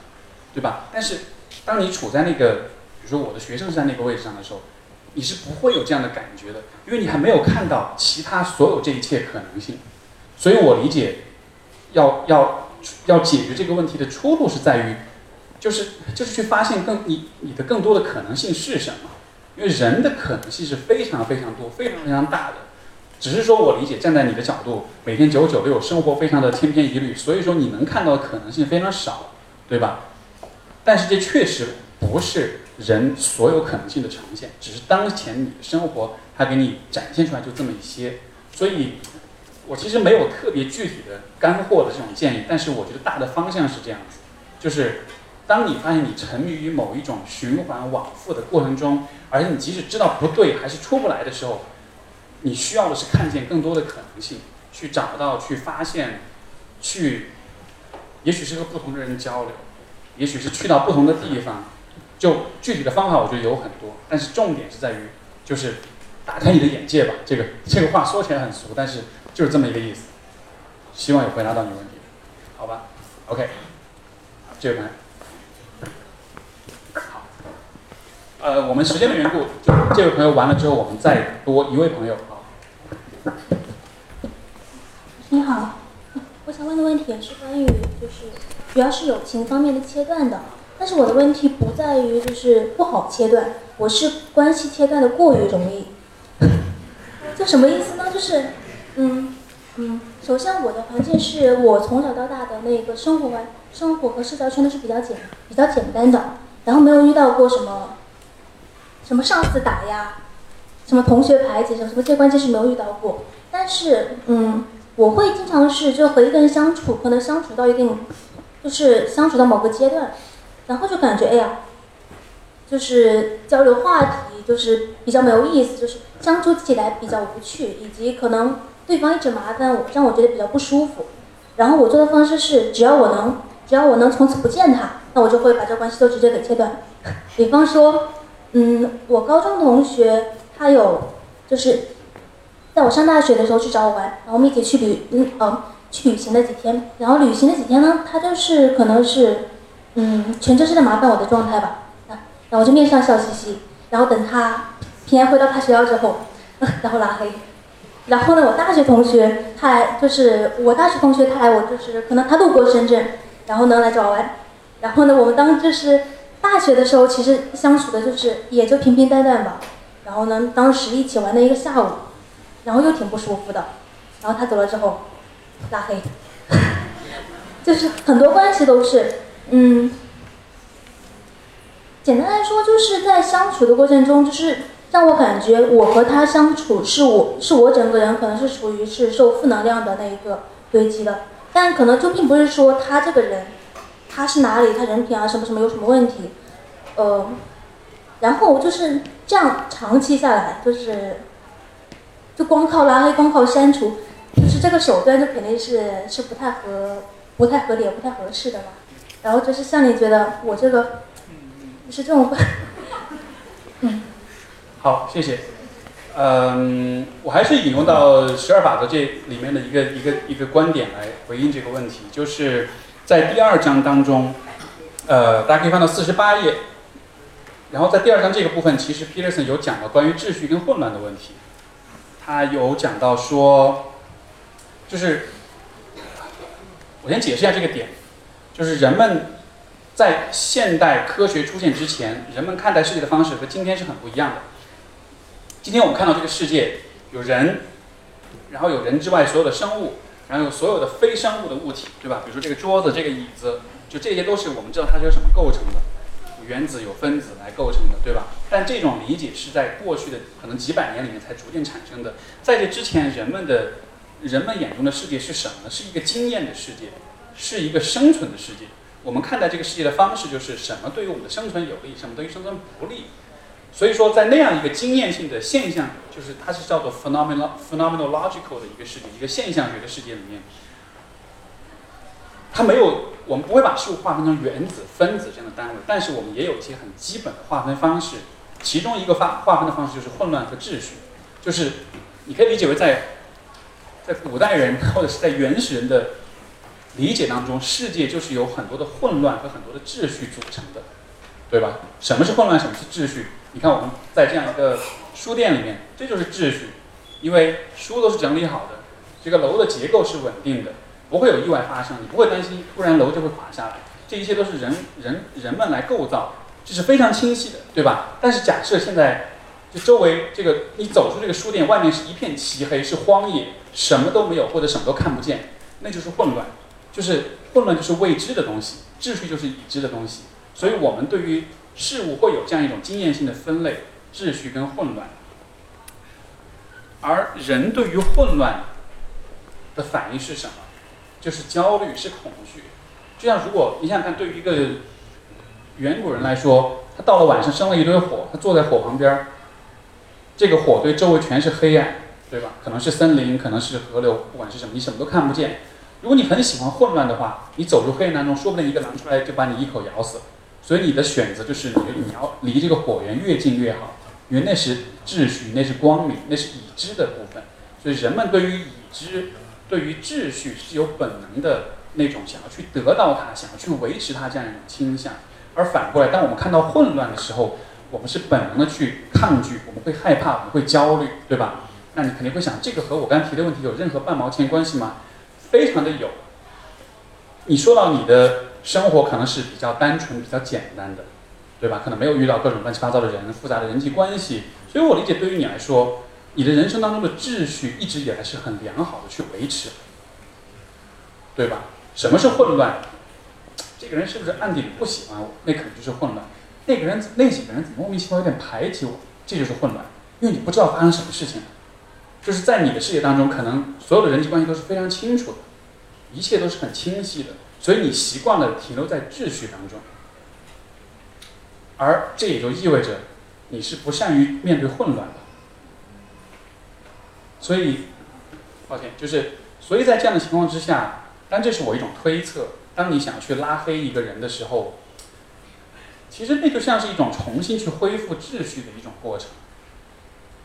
对吧？但是当你处在那个，比如说我的学生是在那个位置上的时候，你是不会有这样的感觉的，因为你还没有看到其他所有这一切可能性。所以我理解，要要。要解决这个问题的出路是在于，就是就是去发现更你你的更多的可能性是什么？因为人的可能性是非常非常多、非常非常大的。只是说我理解站在你的角度，每天九九六，生活非常的千篇一律，所以说你能看到的可能性非常少，对吧？但是这确实不是人所有可能性的呈现，只是当前你的生活它给你展现出来就这么一些，所以。我其实没有特别具体的干货的这种建议，但是我觉得大的方向是这样子，就是当你发现你沉迷于某一种循环往复的过程中，而且你即使知道不对还是出不来的时候，你需要的是看见更多的可能性，去找到、去发现、去，也许是和不同的人交流，也许是去到不同的地方，就具体的方法，我觉得有很多，但是重点是在于，就是打开你的眼界吧。这个这个话说起来很俗，但是就是这么一个意思。希望有回答到你问题，好吧？OK，这位朋友。好，呃，我们时间的缘故，就这位朋友完了之后，我们再多一位朋友啊。你好，我想问的问题是关于，就是主要是友情方面的切断的。但是我的问题不在于就是不好切断，我是关系切断的过于容易。这什么意思呢？就是，嗯嗯，首先我的环境是我从小到大的那个生活环生活和社交圈都是比较简比较简单的，然后没有遇到过什么什么上司打压，什么同学排挤，什么什么这些关系是没有遇到过。但是，嗯。我会经常是就和一个人相处，可能相处到一定，就是相处到某个阶段，然后就感觉哎呀，就是交流话题就是比较没有意思，就是相处起来比较无趣，以及可能对方一直麻烦我，让我觉得比较不舒服。然后我做的方式是，只要我能，只要我能从此不见他，那我就会把这关系都直接给切断。比方说，嗯，我高中同学他有就是。在我上大学的时候去找我玩，然后我们一起去旅，嗯，呃，去旅行了几天。然后旅行的几天呢，他就是可能是，嗯，全真是在麻烦我的状态吧。啊，然后我就面上笑嘻嘻，然后等他平安回到他学校之后，然后拉黑。然后呢，我大学同学他来，就是我大学同学他来，我就是可能他路过深圳，然后呢来找我玩。然后呢，我们当就是大学的时候，其实相处的就是也就平平淡淡吧。然后呢，当时一起玩了一个下午。然后又挺不舒服的，然后他走了之后，拉黑，就是很多关系都是，嗯，简单来说就是在相处的过程中，就是让我感觉我和他相处是我是我整个人可能是属于是受负能量的那一个堆积的，但可能就并不是说他这个人，他是哪里他人品啊什么什么有什么问题，呃，然后就是这样长期下来就是。就光靠拉黑，光靠删除，就是这个手段，就肯定是是不太合、不太合理、不太合适的嘛。然后就是像你觉得我这个，是这种，嗯。好，谢谢。嗯，我还是引用到十二法则这里面的一个一个一个观点来回应这个问题，就是在第二章当中，呃，大家可以翻到四十八页，然后在第二章这个部分，其实 Peterson 有讲到关于秩序跟混乱的问题。他有讲到说，就是我先解释一下这个点，就是人们在现代科学出现之前，人们看待世界的方式和今天是很不一样的。今天我们看到这个世界有人，然后有人之外所有的生物，然后有所有的非生物的物体，对吧？比如说这个桌子、这个椅子，就这些都是我们知道它是由什么构成的。原子有分子来构成的，对吧？但这种理解是在过去的可能几百年里面才逐渐产生的。在这之前，人们的人们眼中的世界是什么？是一个经验的世界，是一个生存的世界。我们看待这个世界的方式就是什么对于我们的生存有利，什么对于生存不利。所以说，在那样一个经验性的现象，就是它是叫做 phenomenal phenomenological 的一个世界，一个现象学的世界里面，它没有。我们不会把事物划分成原子、分子这样的单位，但是我们也有一些很基本的划分方式。其中一个划划分的方式就是混乱和秩序，就是你可以理解为在在古代人或者是在原始人的理解当中，世界就是由很多的混乱和很多的秩序组成的，对吧？什么是混乱？什么是秩序？你看我们在这样一个书店里面，这就是秩序，因为书都是整理好的，这个楼的结构是稳定的。不会有意外发生，你不会担心突然楼就会垮下来，这一切都是人人人们来构造，这是非常清晰的，对吧？但是假设现在就周围这个你走出这个书店，外面是一片漆黑，是荒野，什么都没有或者什么都看不见，那就是混乱，就是混乱就是未知的东西，秩序就是已知的东西，所以我们对于事物会有这样一种经验性的分类，秩序跟混乱，而人对于混乱的反应是什么？就是焦虑，是恐惧。就像如果你想想看，对于一个远古人来说，他到了晚上生了一堆火，他坐在火旁边儿，这个火堆周围全是黑暗，对吧？可能是森林，可能是河流，不管是什么，你什么都看不见。如果你很喜欢混乱的话，你走入黑暗当中，说不定一个狼出来就把你一口咬死。所以你的选择就是你你要离这个火源越近越好，因为那是秩序，那是光明，那是已知的部分。所以人们对于已知、对于秩序是有本能的那种想要去得到它、想要去维持它这样一种倾向。而反过来，当我们看到混乱的时候，我们是本能的去抗拒，我们会害怕，我们会焦虑，对吧？那你肯定会想，这个和我刚才提的问题有任何半毛钱关系吗？非常的有。你说到你的生活可能是比较单纯、比较简单的，对吧？可能没有遇到各种乱七八糟的人、复杂的人际关系，所以我理解，对于你来说，你的人生当中的秩序一直以来是很良好的去维持，对吧？什么是混乱？这个人是不是暗地里不喜欢我？那可能就是混乱。那个人那几个人怎么莫名其妙有点排挤我？这就是混乱，因为你不知道发生什么事情。就是在你的世界当中，可能所有的人际关系都是非常清楚的，一切都是很清晰的，所以你习惯了停留在秩序当中，而这也就意味着你是不善于面对混乱的。所以，抱歉，就是所以在这样的情况之下，但这是我一种推测。当你想去拉黑一个人的时候，其实那就像是一种重新去恢复秩序的一种过程。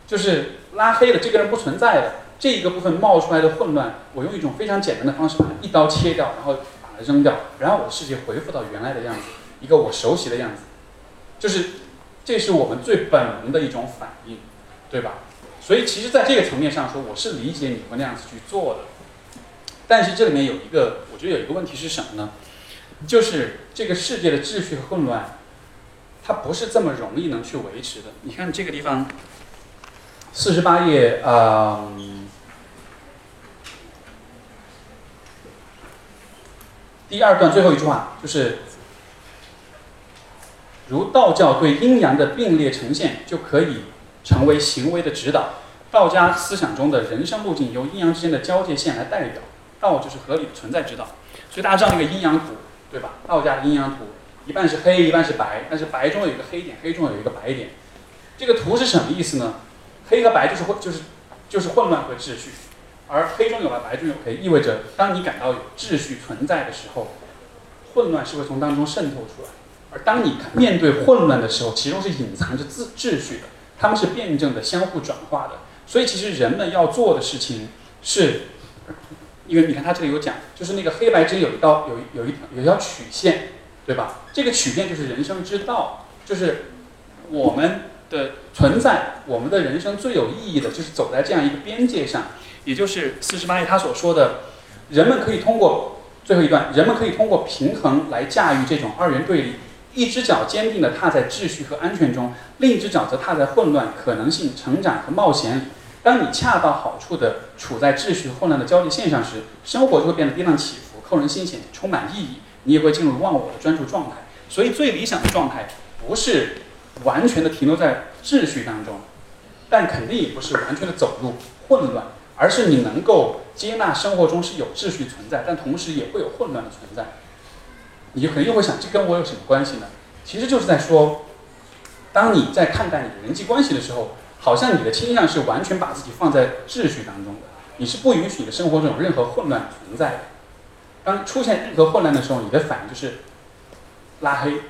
就是拉黑了这个人不存在了，这一个部分冒出来的混乱，我用一种非常简单的方式把它一刀切掉，然后把它扔掉，然后我的世界恢复到原来的样子，一个我熟悉的样子。就是这是我们最本能的一种反应，对吧？所以其实，在这个层面上说，我是理解你会那样子去做的。但是这里面有一个，我觉得有一个问题是什么呢？就是这个世界的秩序和混乱，它不是这么容易能去维持的。你看这个地方，四十八页啊，第二段最后一句话就是，如道教对阴阳的并列呈现，就可以成为行为的指导。道家思想中的人生路径由阴阳之间的交界线来代表。道就是合理的存在之道，所以大家知道那个阴阳图，对吧？道家的阴阳图，一半是黑，一半是白，但是白中有一个黑点，黑中有一个白点。这个图是什么意思呢？黑和白就是混，就是就是混乱和秩序，而黑中有白，白中有黑，意味着当你感到有秩序存在的时候，混乱是会从当中渗透出来。而当你面对混乱的时候，其中是隐藏着秩秩序的，它们是辩证的、相互转化的。所以其实人们要做的事情是。因为你看，它这里有讲，就是那个黑白之间有一道有有一有一条曲线，对吧？这个曲线就是人生之道，就是我们的存在，我们的人生最有意义的就是走在这样一个边界上，也就是四十八页他所说的，人们可以通过最后一段，人们可以通过平衡来驾驭这种二元对立，一只脚坚定地踏在秩序和安全中，另一只脚则踏在混乱、可能性、成长和冒险里。当你恰到好处地处在秩序混乱的交界线上时，生活就会变得跌宕起伏、扣人心弦、充满意义。你也会进入忘我的专注状态。所以，最理想的状态不是完全的停留在秩序当中，但肯定也不是完全的走入混乱，而是你能够接纳生活中是有秩序存在，但同时也会有混乱的存在。你就可能又会想，这跟我有什么关系呢？其实就是在说，当你在看待你的人际关系的时候。好像你的倾向是完全把自己放在秩序当中的，你是不允许你的生活中有任何混乱存在的。当出现任何混乱的时候，你的反应就是拉黑，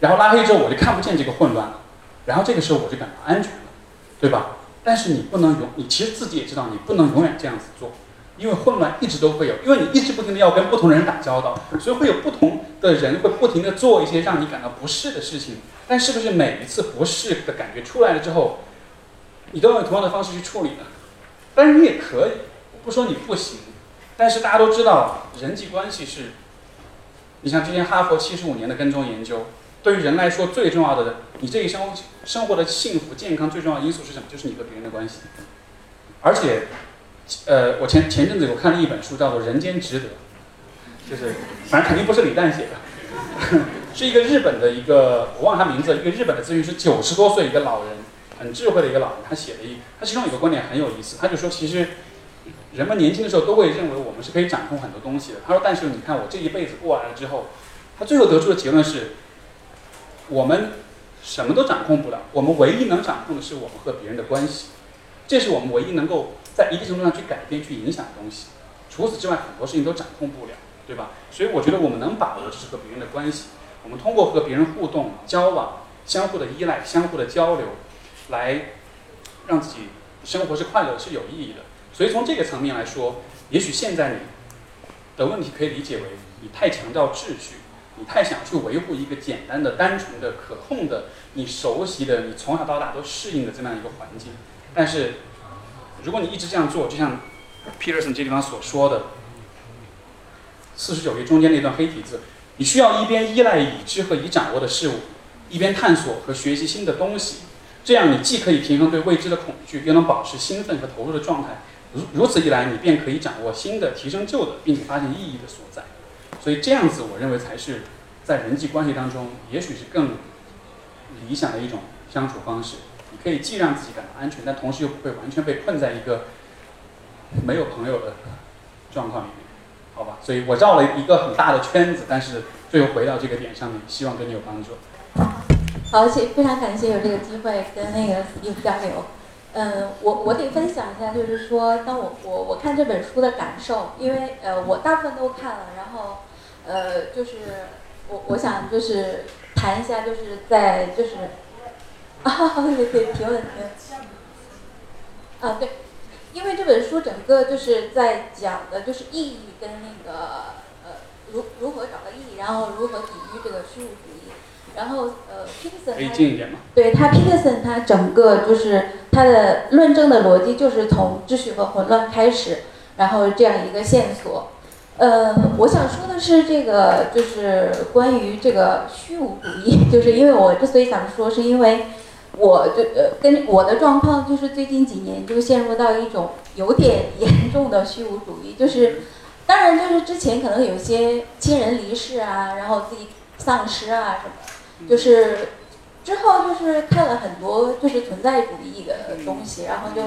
然后拉黑之后我就看不见这个混乱了，然后这个时候我就感到安全了，对吧？但是你不能永，你其实自己也知道你不能永远这样子做，因为混乱一直都会有，因为你一直不停的要跟不同的人打交道，所以会有不同的人会不停的做一些让你感到不适的事情。但是不是每一次不适的感觉出来了之后？你都用同样的方式去处理呢，但是你也可以，不说你不行，但是大家都知道人际关系是，你像之前哈佛七十五年的跟踪研究，对于人来说最重要的，你这一生生活的幸福健康最重要的因素是什么？就是你和别人的关系。而且，呃，我前前阵子我看了一本书，叫做《人间值得》，就是反正肯定不是李诞写的，是一个日本的一个我忘了他名字，一个日本的咨询师，九十多岁一个老人。很智慧的一个老人，他写了一，他其中有个观点很有意思，他就说，其实人们年轻的时候都会认为我们是可以掌控很多东西的。他说，但是你看我这一辈子过完了之后，他最后得出的结论是，我们什么都掌控不了，我们唯一能掌控的是我们和别人的关系，这是我们唯一能够在一定程度上去改变、去影响的东西。除此之外，很多事情都掌控不了，对吧？所以我觉得我们能把握的是和别人的关系。我们通过和别人互动、交往、相互的依赖、相互的交流，来让自己生活是快乐、是有意义的。所以从这个层面来说，也许现在你的问题可以理解为你太强调秩序，你太想去维护一个简单的、单纯的、可控的、你熟悉的、你从小到大都适应的这么样一个环境。但是，如果你一直这样做，就像 Peterson 这地方所说的，四十九页中间那段黑体字，你需要一边依赖已知和已掌握的事物，一边探索和学习新的东西。这样，你既可以平衡对未知的恐惧，又能保持兴奋和投入的状态。如如此一来，你便可以掌握新的、提升旧的，并且发现意义的所在。所以，这样子，我认为才是在人际关系当中，也许是更理想的一种相处方式。可以既让自己感到安全，但同时又不会完全被困在一个没有朋友的状况里面，好吧？所以我绕了一个很大的圈子，但是最后回到这个点上面，希望对你有帮助。好，谢非常感谢有这个机会跟那个 Steve 交流。嗯，我我得分享一下，就是说，当我我我看这本书的感受，因为呃我大部分都看了，然后呃就是我我想就是谈一下，就是在就是 啊对对提问提问啊对，因为这本书整个就是在讲的就是意义跟那个呃如如何找到意义，然后如何抵御这个虚无主义。然后，呃，Peterson 可以近一点吗？对他，Peterson 他整个就是他的论证的逻辑就是从秩序和混乱开始，然后这样一个线索。呃，我想说的是这个就是关于这个虚无主义，就是因为我之所以想说，是因为我就呃跟我的状况就是最近几年就陷入到一种有点严重的虚无主义，就是当然就是之前可能有些亲人离世啊，然后自己丧失啊什么。就是之后就是看了很多就是存在主义的东西，然后就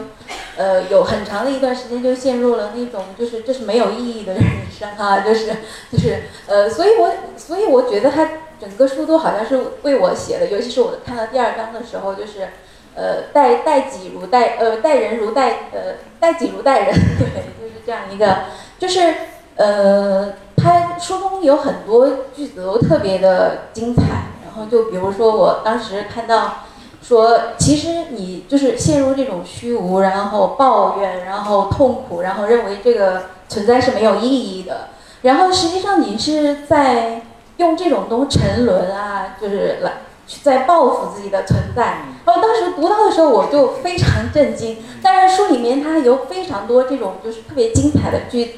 呃有很长的一段时间就陷入了那种就是这是没有意义的人生啊，就是就是呃，所以我所以我觉得他整个书都好像是为我写的，尤其是我看到第二章的时候，就是呃待待己如待呃待人如待呃待己如待人，对，就是这样一个就是呃他书中有很多句子都特别的精彩。然后就比如说，我当时看到说，其实你就是陷入这种虚无，然后抱怨，然后痛苦，然后认为这个存在是没有意义的。然后实际上你是在用这种东沉沦啊，就是来去在报复自己的存在。然后当时读到的时候，我就非常震惊。当然书里面它有非常多这种就是特别精彩的句子，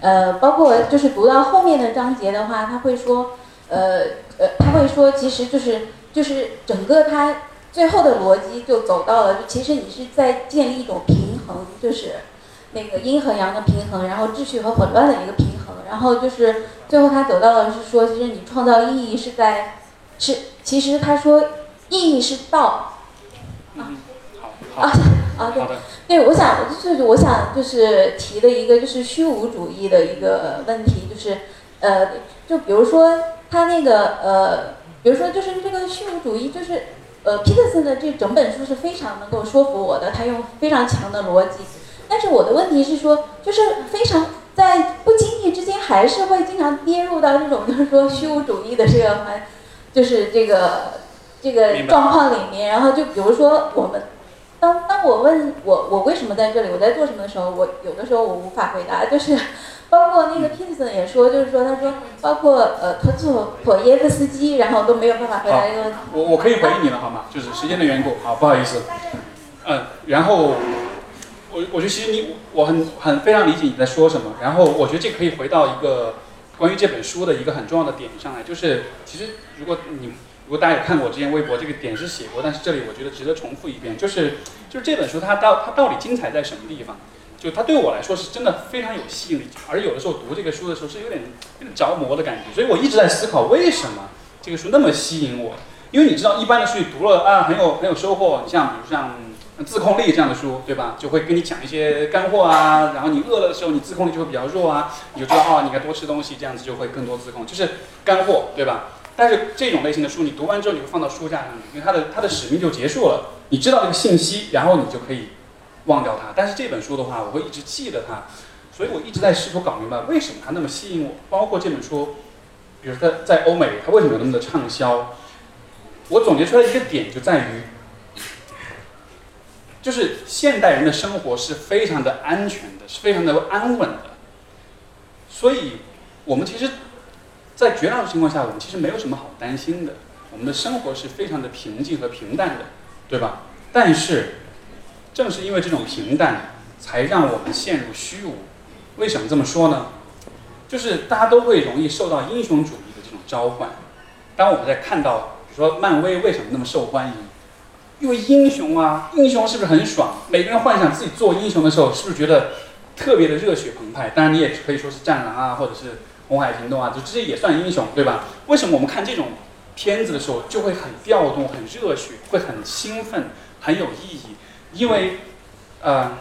呃，包括就是读到后面的章节的话，他会说，呃。呃，他会说，其实就是就是整个他最后的逻辑就走到了，其实你是在建立一种平衡，就是那个阴和阳的平衡，然后秩序和混乱的一个平衡，然后就是最后他走到了是说，其实你创造意义是在是，其实他说意义是道。啊，好，啊啊对，对，我想就是我想就是提的一个就是虚无主义的一个问题，就是呃，就比如说。他那个呃，比如说就是这个虚无主义，就是呃，Peterson 的这整本书是非常能够说服我的，他用非常强的逻辑。但是我的问题是说，就是非常在不经意之间，还是会经常跌入到这种就是说虚无主义的这个环，就是这个这个状况里面。然后就比如说我们，当当我问我我为什么在这里，我在做什么的时候，我有的时候我无法回答，就是。包括那个 Peterson 也说，就是说，他说，包括呃，托托托耶夫斯基，然后都没有办法回答这个问题。我我可以回应你了，好吗？就是时间的缘故，好，不好意思。嗯，然后我我觉得其实你我很很非常理解你在说什么。然后我觉得这可以回到一个关于这本书的一个很重要的点上来，就是其实如果你如果大家有看过我之前微博，这个点是写过，但是这里我觉得值得重复一遍，就是就是这本书它到它到底精彩在什么地方？就它对我来说是真的非常有吸引力，而有的时候读这个书的时候是有点有点着魔的感觉，所以我一直在思考为什么这个书那么吸引我。因为你知道，一般的书你读了啊，很有很有收获。你像比如像自控力这样的书，对吧？就会跟你讲一些干货啊，然后你饿了的时候，你自控力就会比较弱啊，你就知道哦，你该多吃东西，这样子就会更多自控，就是干货，对吧？但是这种类型的书，你读完之后你会放到书架上，因为它的它的使命就结束了，你知道这个信息，然后你就可以。忘掉它，但是这本书的话，我会一直记得它，所以我一直在试图搞明白为什么它那么吸引我。包括这本书，比如说在在欧美，它为什么有那么的畅销？我总结出来一个点就在于，就是现代人的生活是非常的安全的，是非常的安稳的，所以我们其实，在绝大多数情况下，我们其实没有什么好担心的，我们的生活是非常的平静和平淡的，对吧？但是，正是因为这种平淡，才让我们陷入虚无。为什么这么说呢？就是大家都会容易受到英雄主义的这种召唤。当我们在看到，比如说漫威为什么那么受欢迎？因为英雄啊，英雄是不是很爽？每个人幻想自己做英雄的时候，是不是觉得特别的热血澎湃？当然，你也可以说是战狼啊，或者是红海行动啊，就这些也算英雄，对吧？为什么我们看这种片子的时候就会很调动、很热血，会很兴奋、很有意义？因为，呃，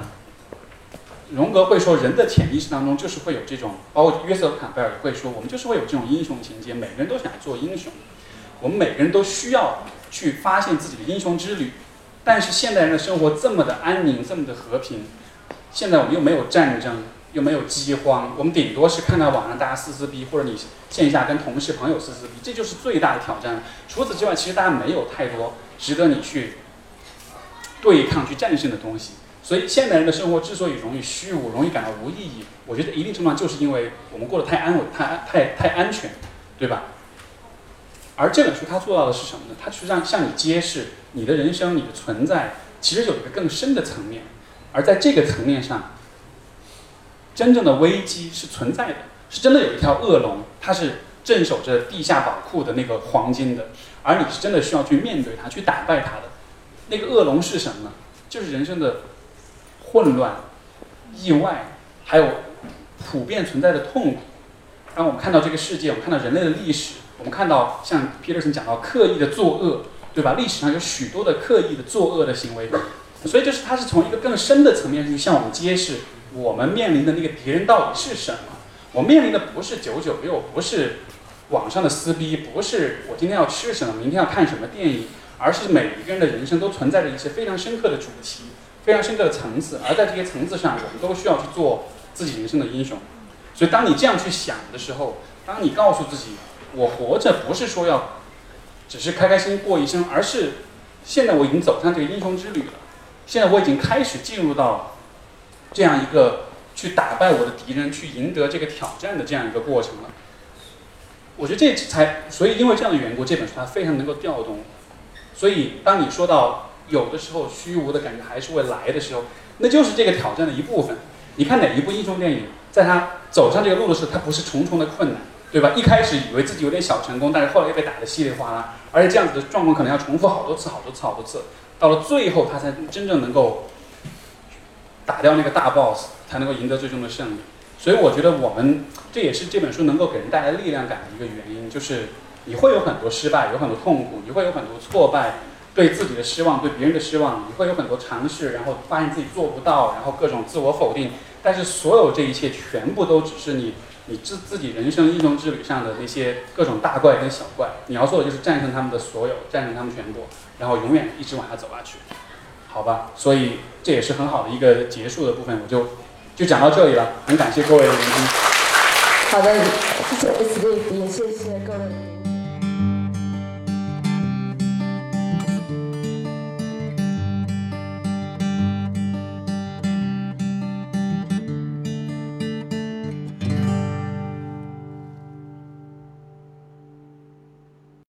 荣格会说，人的潜意识当中就是会有这种，包括约瑟夫·坎贝尔也会说，我们就是会有这种英雄情节，每个人都想做英雄，我们每个人都需要去发现自己的英雄之旅。但是现代人的生活这么的安宁，这么的和平，现在我们又没有战争，又没有饥荒，我们顶多是看到网上大家撕撕逼，或者你线下跟同事朋友撕撕逼，这就是最大的挑战。除此之外，其实大家没有太多值得你去对抗、去战胜的东西。所以现代人的生活之所以容易虚无，容易感到无意义，我觉得一定程度上就是因为我们过得太安稳、太安、太太安全，对吧？而这本书它做到的是什么呢？它实际上向你揭示你的人生、你的存在其实有一个更深的层面，而在这个层面上，真正的危机是存在的，是真的有一条恶龙，它是镇守着地下宝库的那个黄金的，而你是真的需要去面对它、去打败它的。那个恶龙是什么呢？就是人生的混乱、意外，还有普遍存在的痛苦。当我们看到这个世界，我们看到人类的历史。我们看到像 Peterson 讲到刻意的作恶，对吧？历史上有许多的刻意的作恶的行为，所以就是它是从一个更深的层面去向我们揭示我们面临的那个敌人到底是什么。我面临的不是九九六，不是网上的撕逼，不是我今天要吃什么，明天要看什么电影，而是每一个人的人生都存在着一些非常深刻的主题，非常深刻的层次，而在这些层次上，我们都需要去做自己人生的英雄。所以当你这样去想的时候，当你告诉自己。我活着不是说要只是开开心心过一生，而是现在我已经走上这个英雄之旅了。现在我已经开始进入到这样一个去打败我的敌人、去赢得这个挑战的这样一个过程了。我觉得这才，所以因为这样的缘故，这本书它非常能够调动。所以当你说到有的时候虚无的感觉还是会来的时候，那就是这个挑战的一部分。你看哪一部英雄电影，在他走上这个路的时候，他不是重重的困难。对吧？一开始以为自己有点小成功，但是后来又被打得稀里哗啦，而且这样子的状况可能要重复好多次、好多次、好多次，到了最后他才真正能够打掉那个大 boss，才能够赢得最终的胜利。所以我觉得我们这也是这本书能够给人带来力量感的一个原因，就是你会有很多失败，有很多痛苦，你会有很多挫败，对自己的失望，对别人的失望，你会有很多尝试，然后发现自己做不到，然后各种自我否定。但是所有这一切全部都只是你。你自自己人生英雄之旅上的那些各种大怪跟小怪，你要做的就是战胜他们的所有，战胜他们全部，然后永远一直往下走下去，好吧？所以这也是很好的一个结束的部分，我就就讲到这里了。很感谢各位的聆听。好的，谢谢 S D，也谢谢。